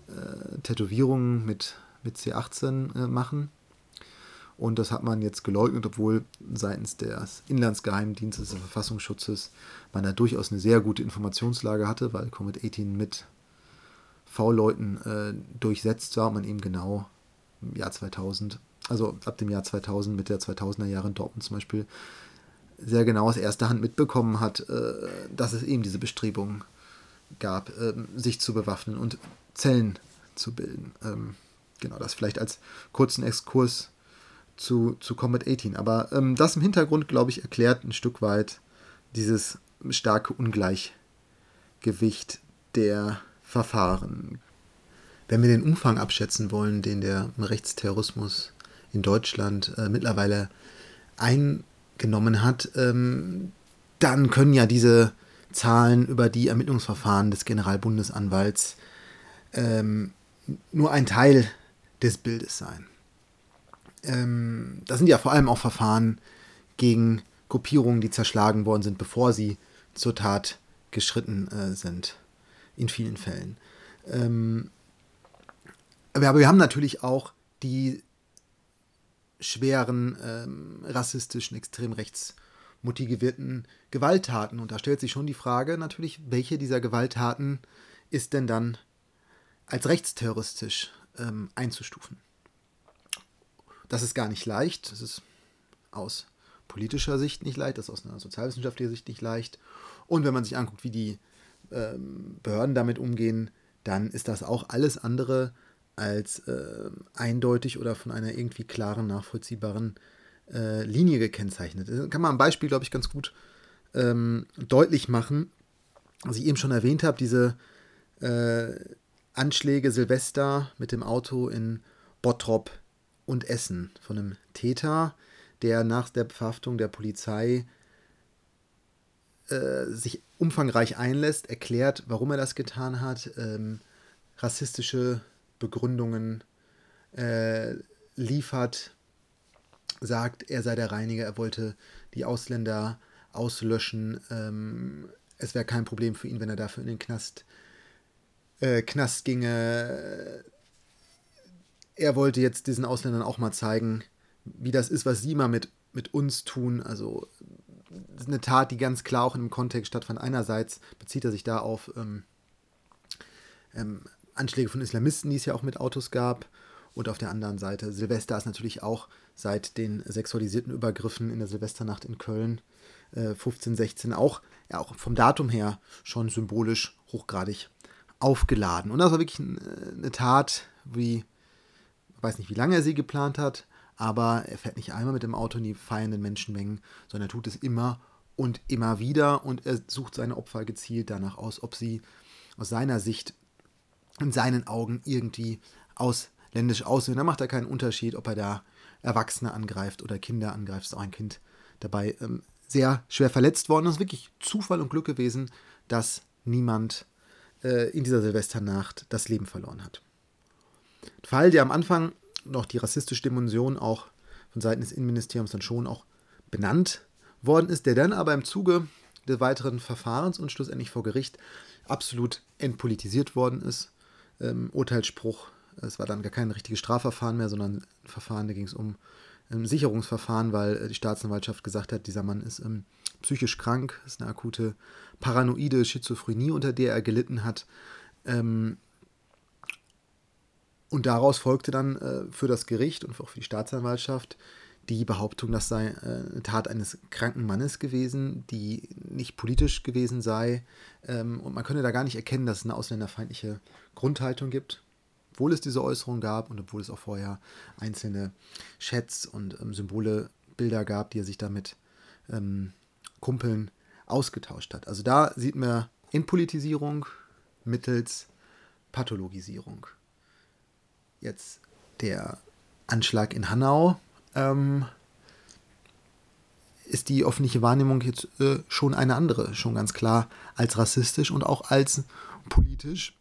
Speaker 1: äh, Tätowierungen mit, mit C18 äh, machen. Und das hat man jetzt geleugnet, obwohl seitens des Inlandsgeheimdienstes des Verfassungsschutzes man da durchaus eine sehr gute Informationslage hatte, weil Comet 18 mit V-Leuten äh, durchsetzt war und man eben genau im Jahr 2000, also ab dem Jahr 2000 mit der 2000er Jahre in Dortmund zum Beispiel, sehr genau aus erster Hand mitbekommen hat, äh, dass es eben diese Bestrebungen gab, äh, sich zu bewaffnen und Zellen zu bilden. Ähm, genau, das vielleicht als kurzen Exkurs zu, zu Combat 18. Aber ähm, das im Hintergrund, glaube ich, erklärt ein Stück weit dieses starke Ungleichgewicht der Verfahren. Wenn wir den Umfang abschätzen wollen, den der Rechtsterrorismus in Deutschland äh, mittlerweile eingenommen hat, ähm, dann können ja diese Zahlen über die Ermittlungsverfahren des Generalbundesanwalts ähm, nur ein Teil des Bildes sein. Ähm, das sind ja vor allem auch Verfahren gegen Gruppierungen, die zerschlagen worden sind, bevor sie zur Tat geschritten äh, sind. In vielen Fällen. Ähm, aber wir haben natürlich auch die schweren ähm, rassistischen, extrem rechtsmotivierten Gewalttaten. Und da stellt sich schon die Frage natürlich, welche dieser Gewalttaten ist denn dann als rechtsterroristisch ähm, einzustufen. Das ist gar nicht leicht. Das ist aus politischer Sicht nicht leicht, das ist aus einer sozialwissenschaftlicher Sicht nicht leicht. Und wenn man sich anguckt, wie die ähm, Behörden damit umgehen, dann ist das auch alles andere als äh, eindeutig oder von einer irgendwie klaren, nachvollziehbaren äh, Linie gekennzeichnet. Das kann man am Beispiel, glaube ich, ganz gut ähm, deutlich machen. Was ich eben schon erwähnt habe, diese äh, Anschläge Silvester mit dem Auto in Bottrop und Essen von einem Täter, der nach der Verhaftung der Polizei äh, sich umfangreich einlässt, erklärt, warum er das getan hat, ähm, rassistische Begründungen äh, liefert, sagt, er sei der Reiniger, er wollte die Ausländer auslöschen, ähm, es wäre kein Problem für ihn, wenn er dafür in den Knast äh, Knast ginge. Er wollte jetzt diesen Ausländern auch mal zeigen, wie das ist, was sie mal mit, mit uns tun. Also eine Tat, die ganz klar auch in einem Kontext stattfand. Einerseits bezieht er sich da auf ähm, ähm, Anschläge von Islamisten, die es ja auch mit Autos gab. Und auf der anderen Seite, Silvester ist natürlich auch seit den sexualisierten Übergriffen in der Silvesternacht in Köln äh, 15, 16 auch, ja, auch vom Datum her schon symbolisch hochgradig aufgeladen. Und das war wirklich eine Tat, wie, ich weiß nicht, wie lange er sie geplant hat, aber er fährt nicht einmal mit dem Auto in die feiernden Menschenmengen, sondern er tut es immer und immer wieder und er sucht seine Opfer gezielt danach aus, ob sie aus seiner Sicht, in seinen Augen irgendwie ausländisch aussehen. Da macht er keinen Unterschied, ob er da Erwachsene angreift oder Kinder angreift. Ist auch ein Kind dabei ähm, sehr schwer verletzt worden. Es ist wirklich Zufall und Glück gewesen, dass niemand äh, in dieser Silvesternacht das Leben verloren hat. Ein Fall, der am Anfang noch die rassistische Dimension auch von Seiten des Innenministeriums dann schon auch benannt worden ist, der dann aber im Zuge des weiteren Verfahrens und schlussendlich vor Gericht absolut entpolitisiert worden ist. Ähm, Urteilsspruch, es war dann gar kein richtiges Strafverfahren mehr, sondern ein Verfahren, da ging es um ein Sicherungsverfahren, weil äh, die Staatsanwaltschaft gesagt hat, dieser Mann ist ähm, psychisch krank, ist eine akute paranoide Schizophrenie, unter der er gelitten hat. Ähm, und daraus folgte dann äh, für das Gericht und auch für die Staatsanwaltschaft die Behauptung, das sei äh, eine Tat eines kranken Mannes gewesen, die nicht politisch gewesen sei. Ähm, und man könne da gar nicht erkennen, dass es eine ausländerfeindliche Grundhaltung gibt, obwohl es diese Äußerung gab und obwohl es auch vorher einzelne Chats und ähm, Symbole, Bilder gab, die er sich damit ähm, Kumpeln ausgetauscht hat. Also da sieht man Inpolitisierung mittels Pathologisierung. Jetzt der Anschlag in Hanau. Ähm, ist die öffentliche Wahrnehmung jetzt äh, schon eine andere, schon ganz klar als rassistisch und auch als politisch,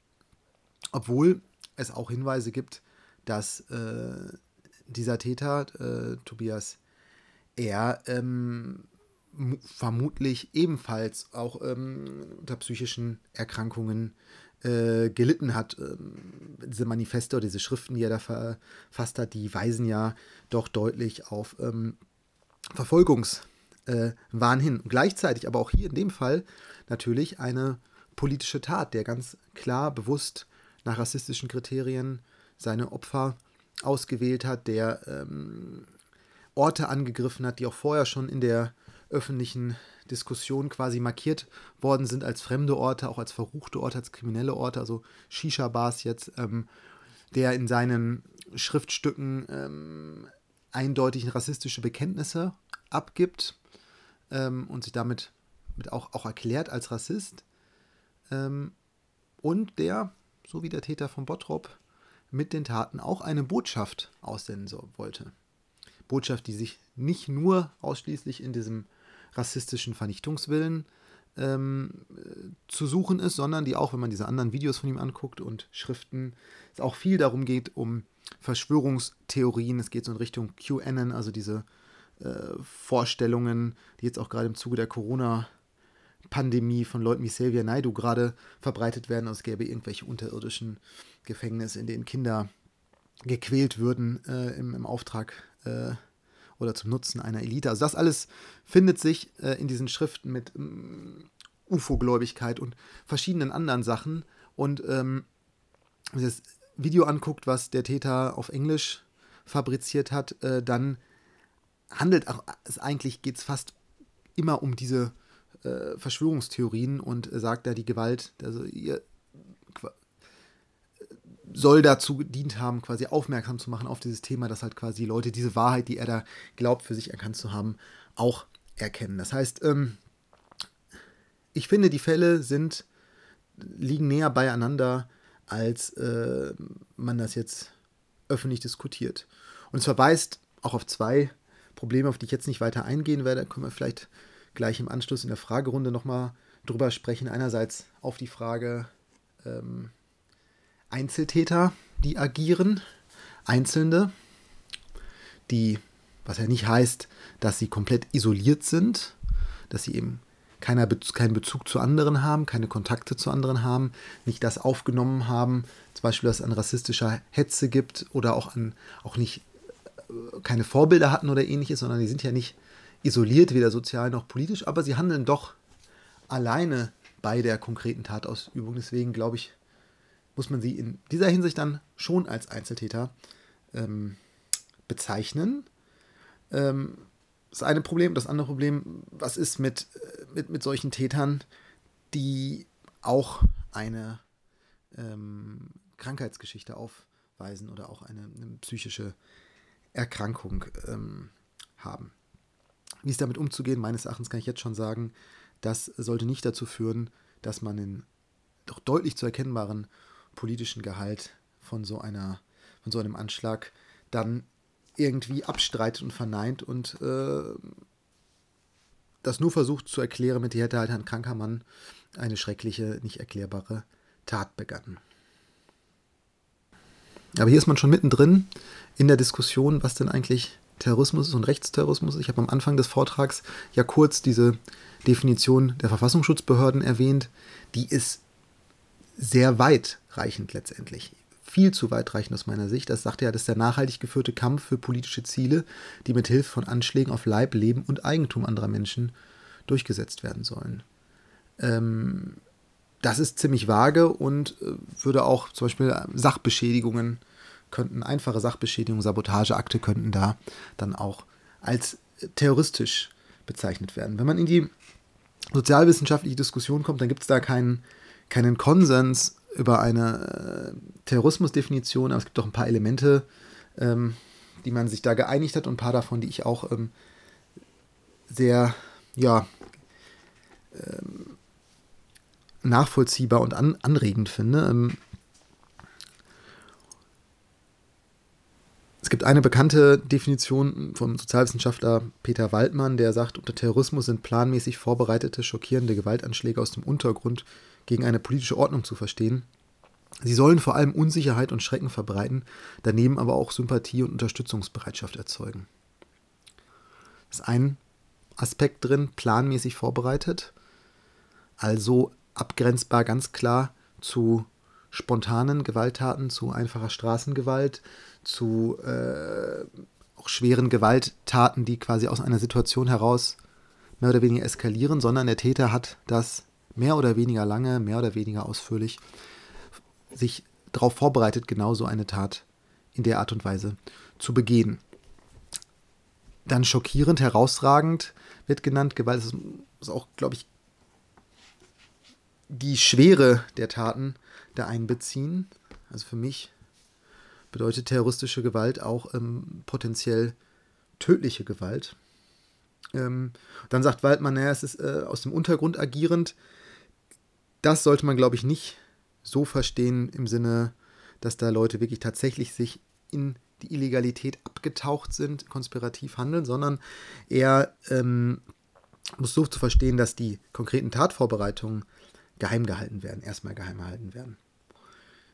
Speaker 1: obwohl es auch Hinweise gibt, dass äh, dieser Täter, äh, Tobias R., ähm, vermutlich ebenfalls auch ähm, unter psychischen Erkrankungen äh, gelitten hat. Ähm, diese Manifeste oder diese Schriften, die er da verfasst hat, die weisen ja doch deutlich auf ähm, Verfolgungswahn äh, hin. Und gleichzeitig aber auch hier in dem Fall natürlich eine politische Tat, der ganz klar bewusst nach rassistischen Kriterien seine Opfer ausgewählt hat, der ähm, Orte angegriffen hat, die auch vorher schon in der öffentlichen Diskussion quasi markiert worden sind als fremde Orte, auch als verruchte Orte, als kriminelle Orte, also Shisha-Bars jetzt, ähm, der in seinen Schriftstücken ähm, eindeutig rassistische Bekenntnisse abgibt ähm, und sich damit mit auch, auch erklärt als Rassist. Ähm, und der, so wie der Täter von Bottrop, mit den Taten auch eine Botschaft aussenden wollte. Botschaft, die sich nicht nur ausschließlich in diesem rassistischen Vernichtungswillen ähm, zu suchen ist, sondern die auch, wenn man diese anderen Videos von ihm anguckt und Schriften, es auch viel darum geht, um Verschwörungstheorien. Es geht so in Richtung QAnon, also diese äh, Vorstellungen, die jetzt auch gerade im Zuge der Corona-Pandemie von Leuten wie Xavier Naidu gerade verbreitet werden. Es gäbe irgendwelche unterirdischen Gefängnisse, in denen Kinder gequält würden äh, im, im, Auftrag äh, oder zum Nutzen einer Elite. Also das alles findet sich äh, in diesen Schriften mit ähm, UFO-Gläubigkeit und verschiedenen anderen Sachen. Und ähm, wenn man das Video anguckt, was der Täter auf Englisch fabriziert hat, äh, dann handelt es eigentlich, geht es fast immer um diese äh, Verschwörungstheorien und sagt da die Gewalt, also ihr soll dazu gedient haben, quasi aufmerksam zu machen auf dieses Thema, dass halt quasi Leute diese Wahrheit, die er da glaubt, für sich erkannt zu haben, auch erkennen. Das heißt, ähm, ich finde, die Fälle sind, liegen näher beieinander, als äh, man das jetzt öffentlich diskutiert. Und es verweist auch auf zwei Probleme, auf die ich jetzt nicht weiter eingehen werde. Da können wir vielleicht gleich im Anschluss in der Fragerunde nochmal drüber sprechen. Einerseits auf die Frage, ähm, Einzeltäter, die agieren, Einzelne, die, was ja nicht heißt, dass sie komplett isoliert sind, dass sie eben keiner, keinen Bezug zu anderen haben, keine Kontakte zu anderen haben, nicht das aufgenommen haben, zum Beispiel, dass es an rassistischer Hetze gibt oder auch an auch nicht äh, keine Vorbilder hatten oder ähnliches, sondern die sind ja nicht isoliert, weder sozial noch politisch, aber sie handeln doch alleine bei der konkreten Tatausübung. Deswegen glaube ich, muss man sie in dieser Hinsicht dann schon als Einzeltäter ähm, bezeichnen. Ähm, das eine Problem. Das andere Problem, was ist mit, äh, mit, mit solchen Tätern, die auch eine ähm, Krankheitsgeschichte aufweisen oder auch eine, eine psychische Erkrankung ähm, haben. Wie ist damit umzugehen? Meines Erachtens kann ich jetzt schon sagen, das sollte nicht dazu führen, dass man in doch deutlich zu erkennbaren politischen Gehalt von so einer, von so einem Anschlag dann irgendwie abstreitet und verneint und äh, das nur versucht zu erklären, mit der hätte halt ein kranker Mann eine schreckliche, nicht erklärbare Tat begangen. Aber hier ist man schon mittendrin in der Diskussion, was denn eigentlich Terrorismus ist und Rechtsterrorismus. Ich habe am Anfang des Vortrags ja kurz diese Definition der Verfassungsschutzbehörden erwähnt. Die ist sehr weitreichend letztendlich. Viel zu weitreichend aus meiner Sicht. Das sagt ja, das ist der nachhaltig geführte Kampf für politische Ziele, die mit Hilfe von Anschlägen auf Leib, Leben und Eigentum anderer Menschen durchgesetzt werden sollen. Ähm, das ist ziemlich vage und äh, würde auch zum Beispiel Sachbeschädigungen könnten, einfache Sachbeschädigungen, Sabotageakte könnten da dann auch als terroristisch bezeichnet werden. Wenn man in die sozialwissenschaftliche Diskussion kommt, dann gibt es da keinen keinen Konsens über eine äh, Terrorismusdefinition, aber es gibt doch ein paar Elemente, ähm, die man sich da geeinigt hat und ein paar davon, die ich auch ähm, sehr, ja, ähm, nachvollziehbar und an, anregend finde. Ähm, es gibt eine bekannte Definition vom Sozialwissenschaftler Peter Waldmann, der sagt, unter Terrorismus sind planmäßig vorbereitete, schockierende Gewaltanschläge aus dem Untergrund gegen eine politische Ordnung zu verstehen. Sie sollen vor allem Unsicherheit und Schrecken verbreiten, daneben aber auch Sympathie und Unterstützungsbereitschaft erzeugen. Das ist ein Aspekt drin, planmäßig vorbereitet, also abgrenzbar ganz klar zu spontanen Gewalttaten, zu einfacher Straßengewalt, zu äh, auch schweren Gewalttaten, die quasi aus einer Situation heraus mehr oder weniger eskalieren, sondern der Täter hat das mehr oder weniger lange, mehr oder weniger ausführlich sich darauf vorbereitet, genau so eine Tat in der Art und Weise zu begehen. Dann schockierend, herausragend wird genannt. Gewalt ist, auch, glaube ich, die Schwere der Taten da einbeziehen. Also für mich bedeutet terroristische Gewalt auch ähm, potenziell tödliche Gewalt. Ähm, dann sagt Waldmann, naja, es ist äh, aus dem Untergrund agierend. Das sollte man, glaube ich, nicht so verstehen im Sinne, dass da Leute wirklich tatsächlich sich in die Illegalität abgetaucht sind, konspirativ handeln, sondern eher ähm, muss so zu verstehen, dass die konkreten Tatvorbereitungen geheim gehalten werden, erstmal geheim gehalten werden.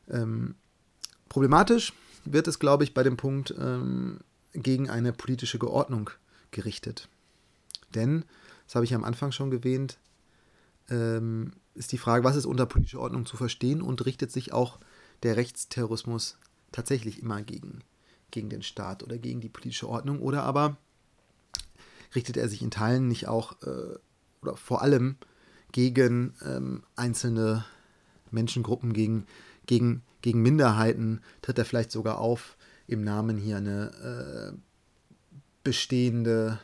Speaker 1: Ähm, problematisch wird es, glaube ich, bei dem Punkt ähm, gegen eine politische Geordnung gerichtet. Denn, das habe ich am Anfang schon erwähnt, ähm, ist die Frage, was ist unter politischer Ordnung zu verstehen und richtet sich auch der Rechtsterrorismus tatsächlich immer gegen, gegen den Staat oder gegen die politische Ordnung oder aber richtet er sich in Teilen nicht auch äh, oder vor allem gegen ähm, einzelne Menschengruppen, gegen, gegen, gegen Minderheiten, tritt er vielleicht sogar auf, im Namen hier eine äh, bestehende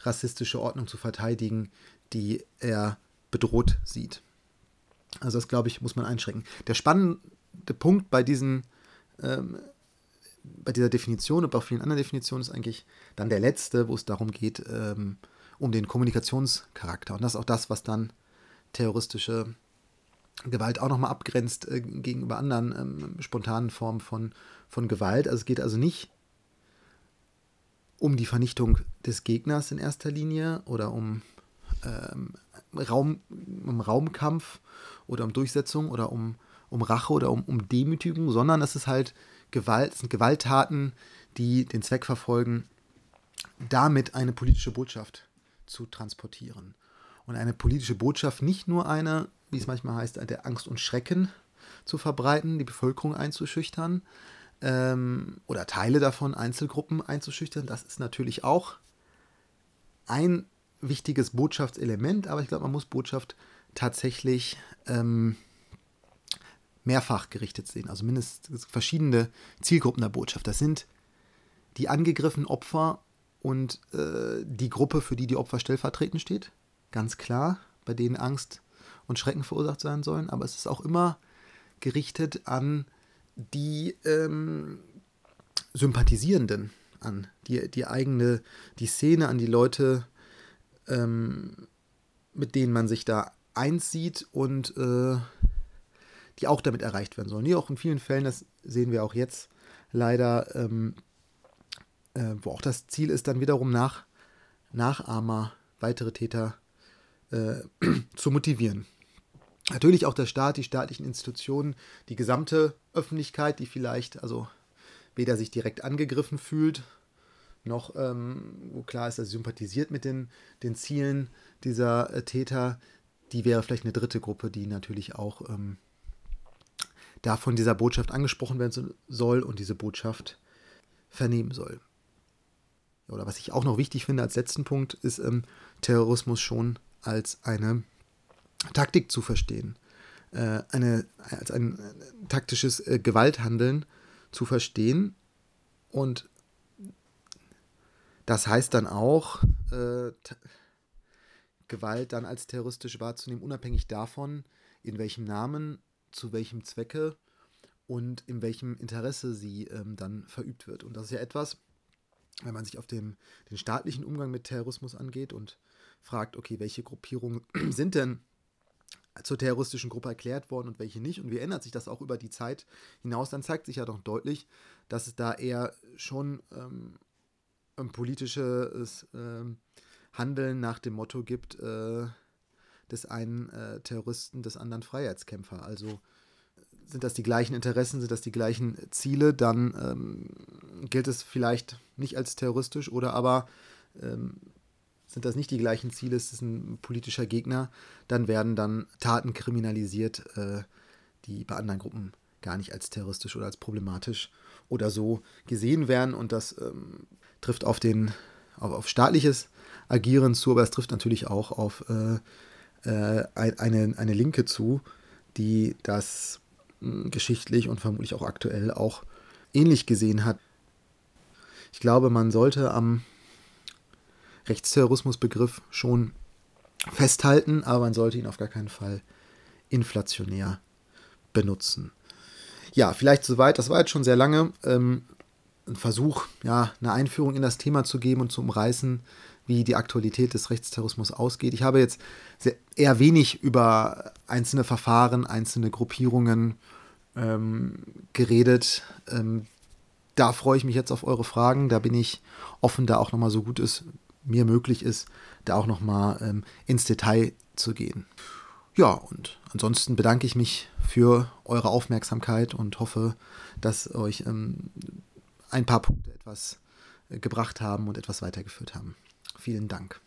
Speaker 1: rassistische Ordnung zu verteidigen, die er bedroht sieht. Also das, glaube ich, muss man einschränken. Der spannende Punkt bei diesen ähm, bei dieser Definition und bei vielen anderen Definitionen ist eigentlich dann der letzte, wo es darum geht, ähm, um den Kommunikationscharakter. Und das ist auch das, was dann terroristische Gewalt auch nochmal abgrenzt äh, gegenüber anderen ähm, spontanen Formen von, von Gewalt. Also es geht also nicht um die Vernichtung des Gegners in erster Linie oder um, ähm, Raum, um Raumkampf oder um Durchsetzung oder um, um Rache oder um, um Demütigung, sondern es ist halt Gewalt, es sind Gewalttaten, die den Zweck verfolgen, damit eine politische Botschaft zu transportieren. Und eine politische Botschaft nicht nur eine, wie es manchmal heißt, der Angst und Schrecken zu verbreiten, die Bevölkerung einzuschüchtern, ähm, oder Teile davon, Einzelgruppen einzuschüchtern. Das ist natürlich auch ein wichtiges Botschaftselement, aber ich glaube, man muss Botschaft tatsächlich ähm, mehrfach gerichtet sehen, also mindestens verschiedene Zielgruppen der Botschaft. Das sind die angegriffenen Opfer und äh, die Gruppe, für die die Opfer stellvertretend steht, ganz klar, bei denen Angst und Schrecken verursacht sein sollen, aber es ist auch immer gerichtet an die ähm, Sympathisierenden an, die, die eigene, die Szene, an die Leute, ähm, mit denen man sich da einsieht und äh, die auch damit erreicht werden sollen. Die auch in vielen Fällen, das sehen wir auch jetzt leider, ähm, äh, wo auch das Ziel ist, dann wiederum nach Nachahmer, weitere Täter äh, zu motivieren. Natürlich auch der Staat, die staatlichen Institutionen, die gesamte Öffentlichkeit, die vielleicht also weder sich direkt angegriffen fühlt, noch ähm, klar ist, dass sie sympathisiert mit den, den Zielen dieser äh, Täter, die wäre vielleicht eine dritte Gruppe, die natürlich auch ähm, da von dieser Botschaft angesprochen werden soll und diese Botschaft vernehmen soll. Oder was ich auch noch wichtig finde als letzten Punkt, ist ähm, Terrorismus schon als eine Taktik zu verstehen, äh, eine, als ein äh, taktisches äh, Gewalthandeln zu verstehen. Und das heißt dann auch, äh, Gewalt dann als terroristisch wahrzunehmen, unabhängig davon, in welchem Namen, zu welchem Zwecke und in welchem Interesse sie ähm, dann verübt wird. Und das ist ja etwas, wenn man sich auf dem, den staatlichen Umgang mit Terrorismus angeht und fragt, okay, welche Gruppierungen sind denn zur terroristischen Gruppe erklärt worden und welche nicht. Und wie ändert sich das auch über die Zeit hinaus? Dann zeigt sich ja doch deutlich, dass es da eher schon ähm, politisches ähm, Handeln nach dem Motto gibt, äh, des einen äh, Terroristen, des anderen Freiheitskämpfer. Also sind das die gleichen Interessen, sind das die gleichen Ziele, dann ähm, gilt es vielleicht nicht als terroristisch oder aber ähm, sind das nicht die gleichen Ziele, ist es ein politischer Gegner, dann werden dann Taten kriminalisiert, äh, die bei anderen Gruppen gar nicht als terroristisch oder als problematisch oder so gesehen werden. Und das ähm, trifft auf, den, auf, auf, staatliches Agieren zu, aber es trifft natürlich auch auf äh, äh, eine, eine Linke zu, die das äh, geschichtlich und vermutlich auch aktuell auch ähnlich gesehen hat. Ich glaube, man sollte am Rechtsterrorismusbegriff schon festhalten, aber man sollte ihn auf gar keinen Fall inflationär benutzen. Ja, vielleicht soweit. Das war jetzt schon sehr lange. Ähm, ein Versuch, ja, eine Einführung in das Thema zu geben und zu umreißen, wie die Aktualität des Rechtsterrorismus ausgeht. Ich habe jetzt sehr, eher wenig über einzelne Verfahren, einzelne Gruppierungen ähm, geredet. Ähm, da freue ich mich jetzt auf eure Fragen. Da bin ich offen, da auch nochmal so gut es mir möglich ist, da auch nochmal ähm, ins Detail zu gehen. Ja, und ansonsten bedanke ich mich für eure Aufmerksamkeit und hoffe, dass euch ähm, ein paar Punkte etwas äh, gebracht haben und etwas weitergeführt haben. Vielen Dank.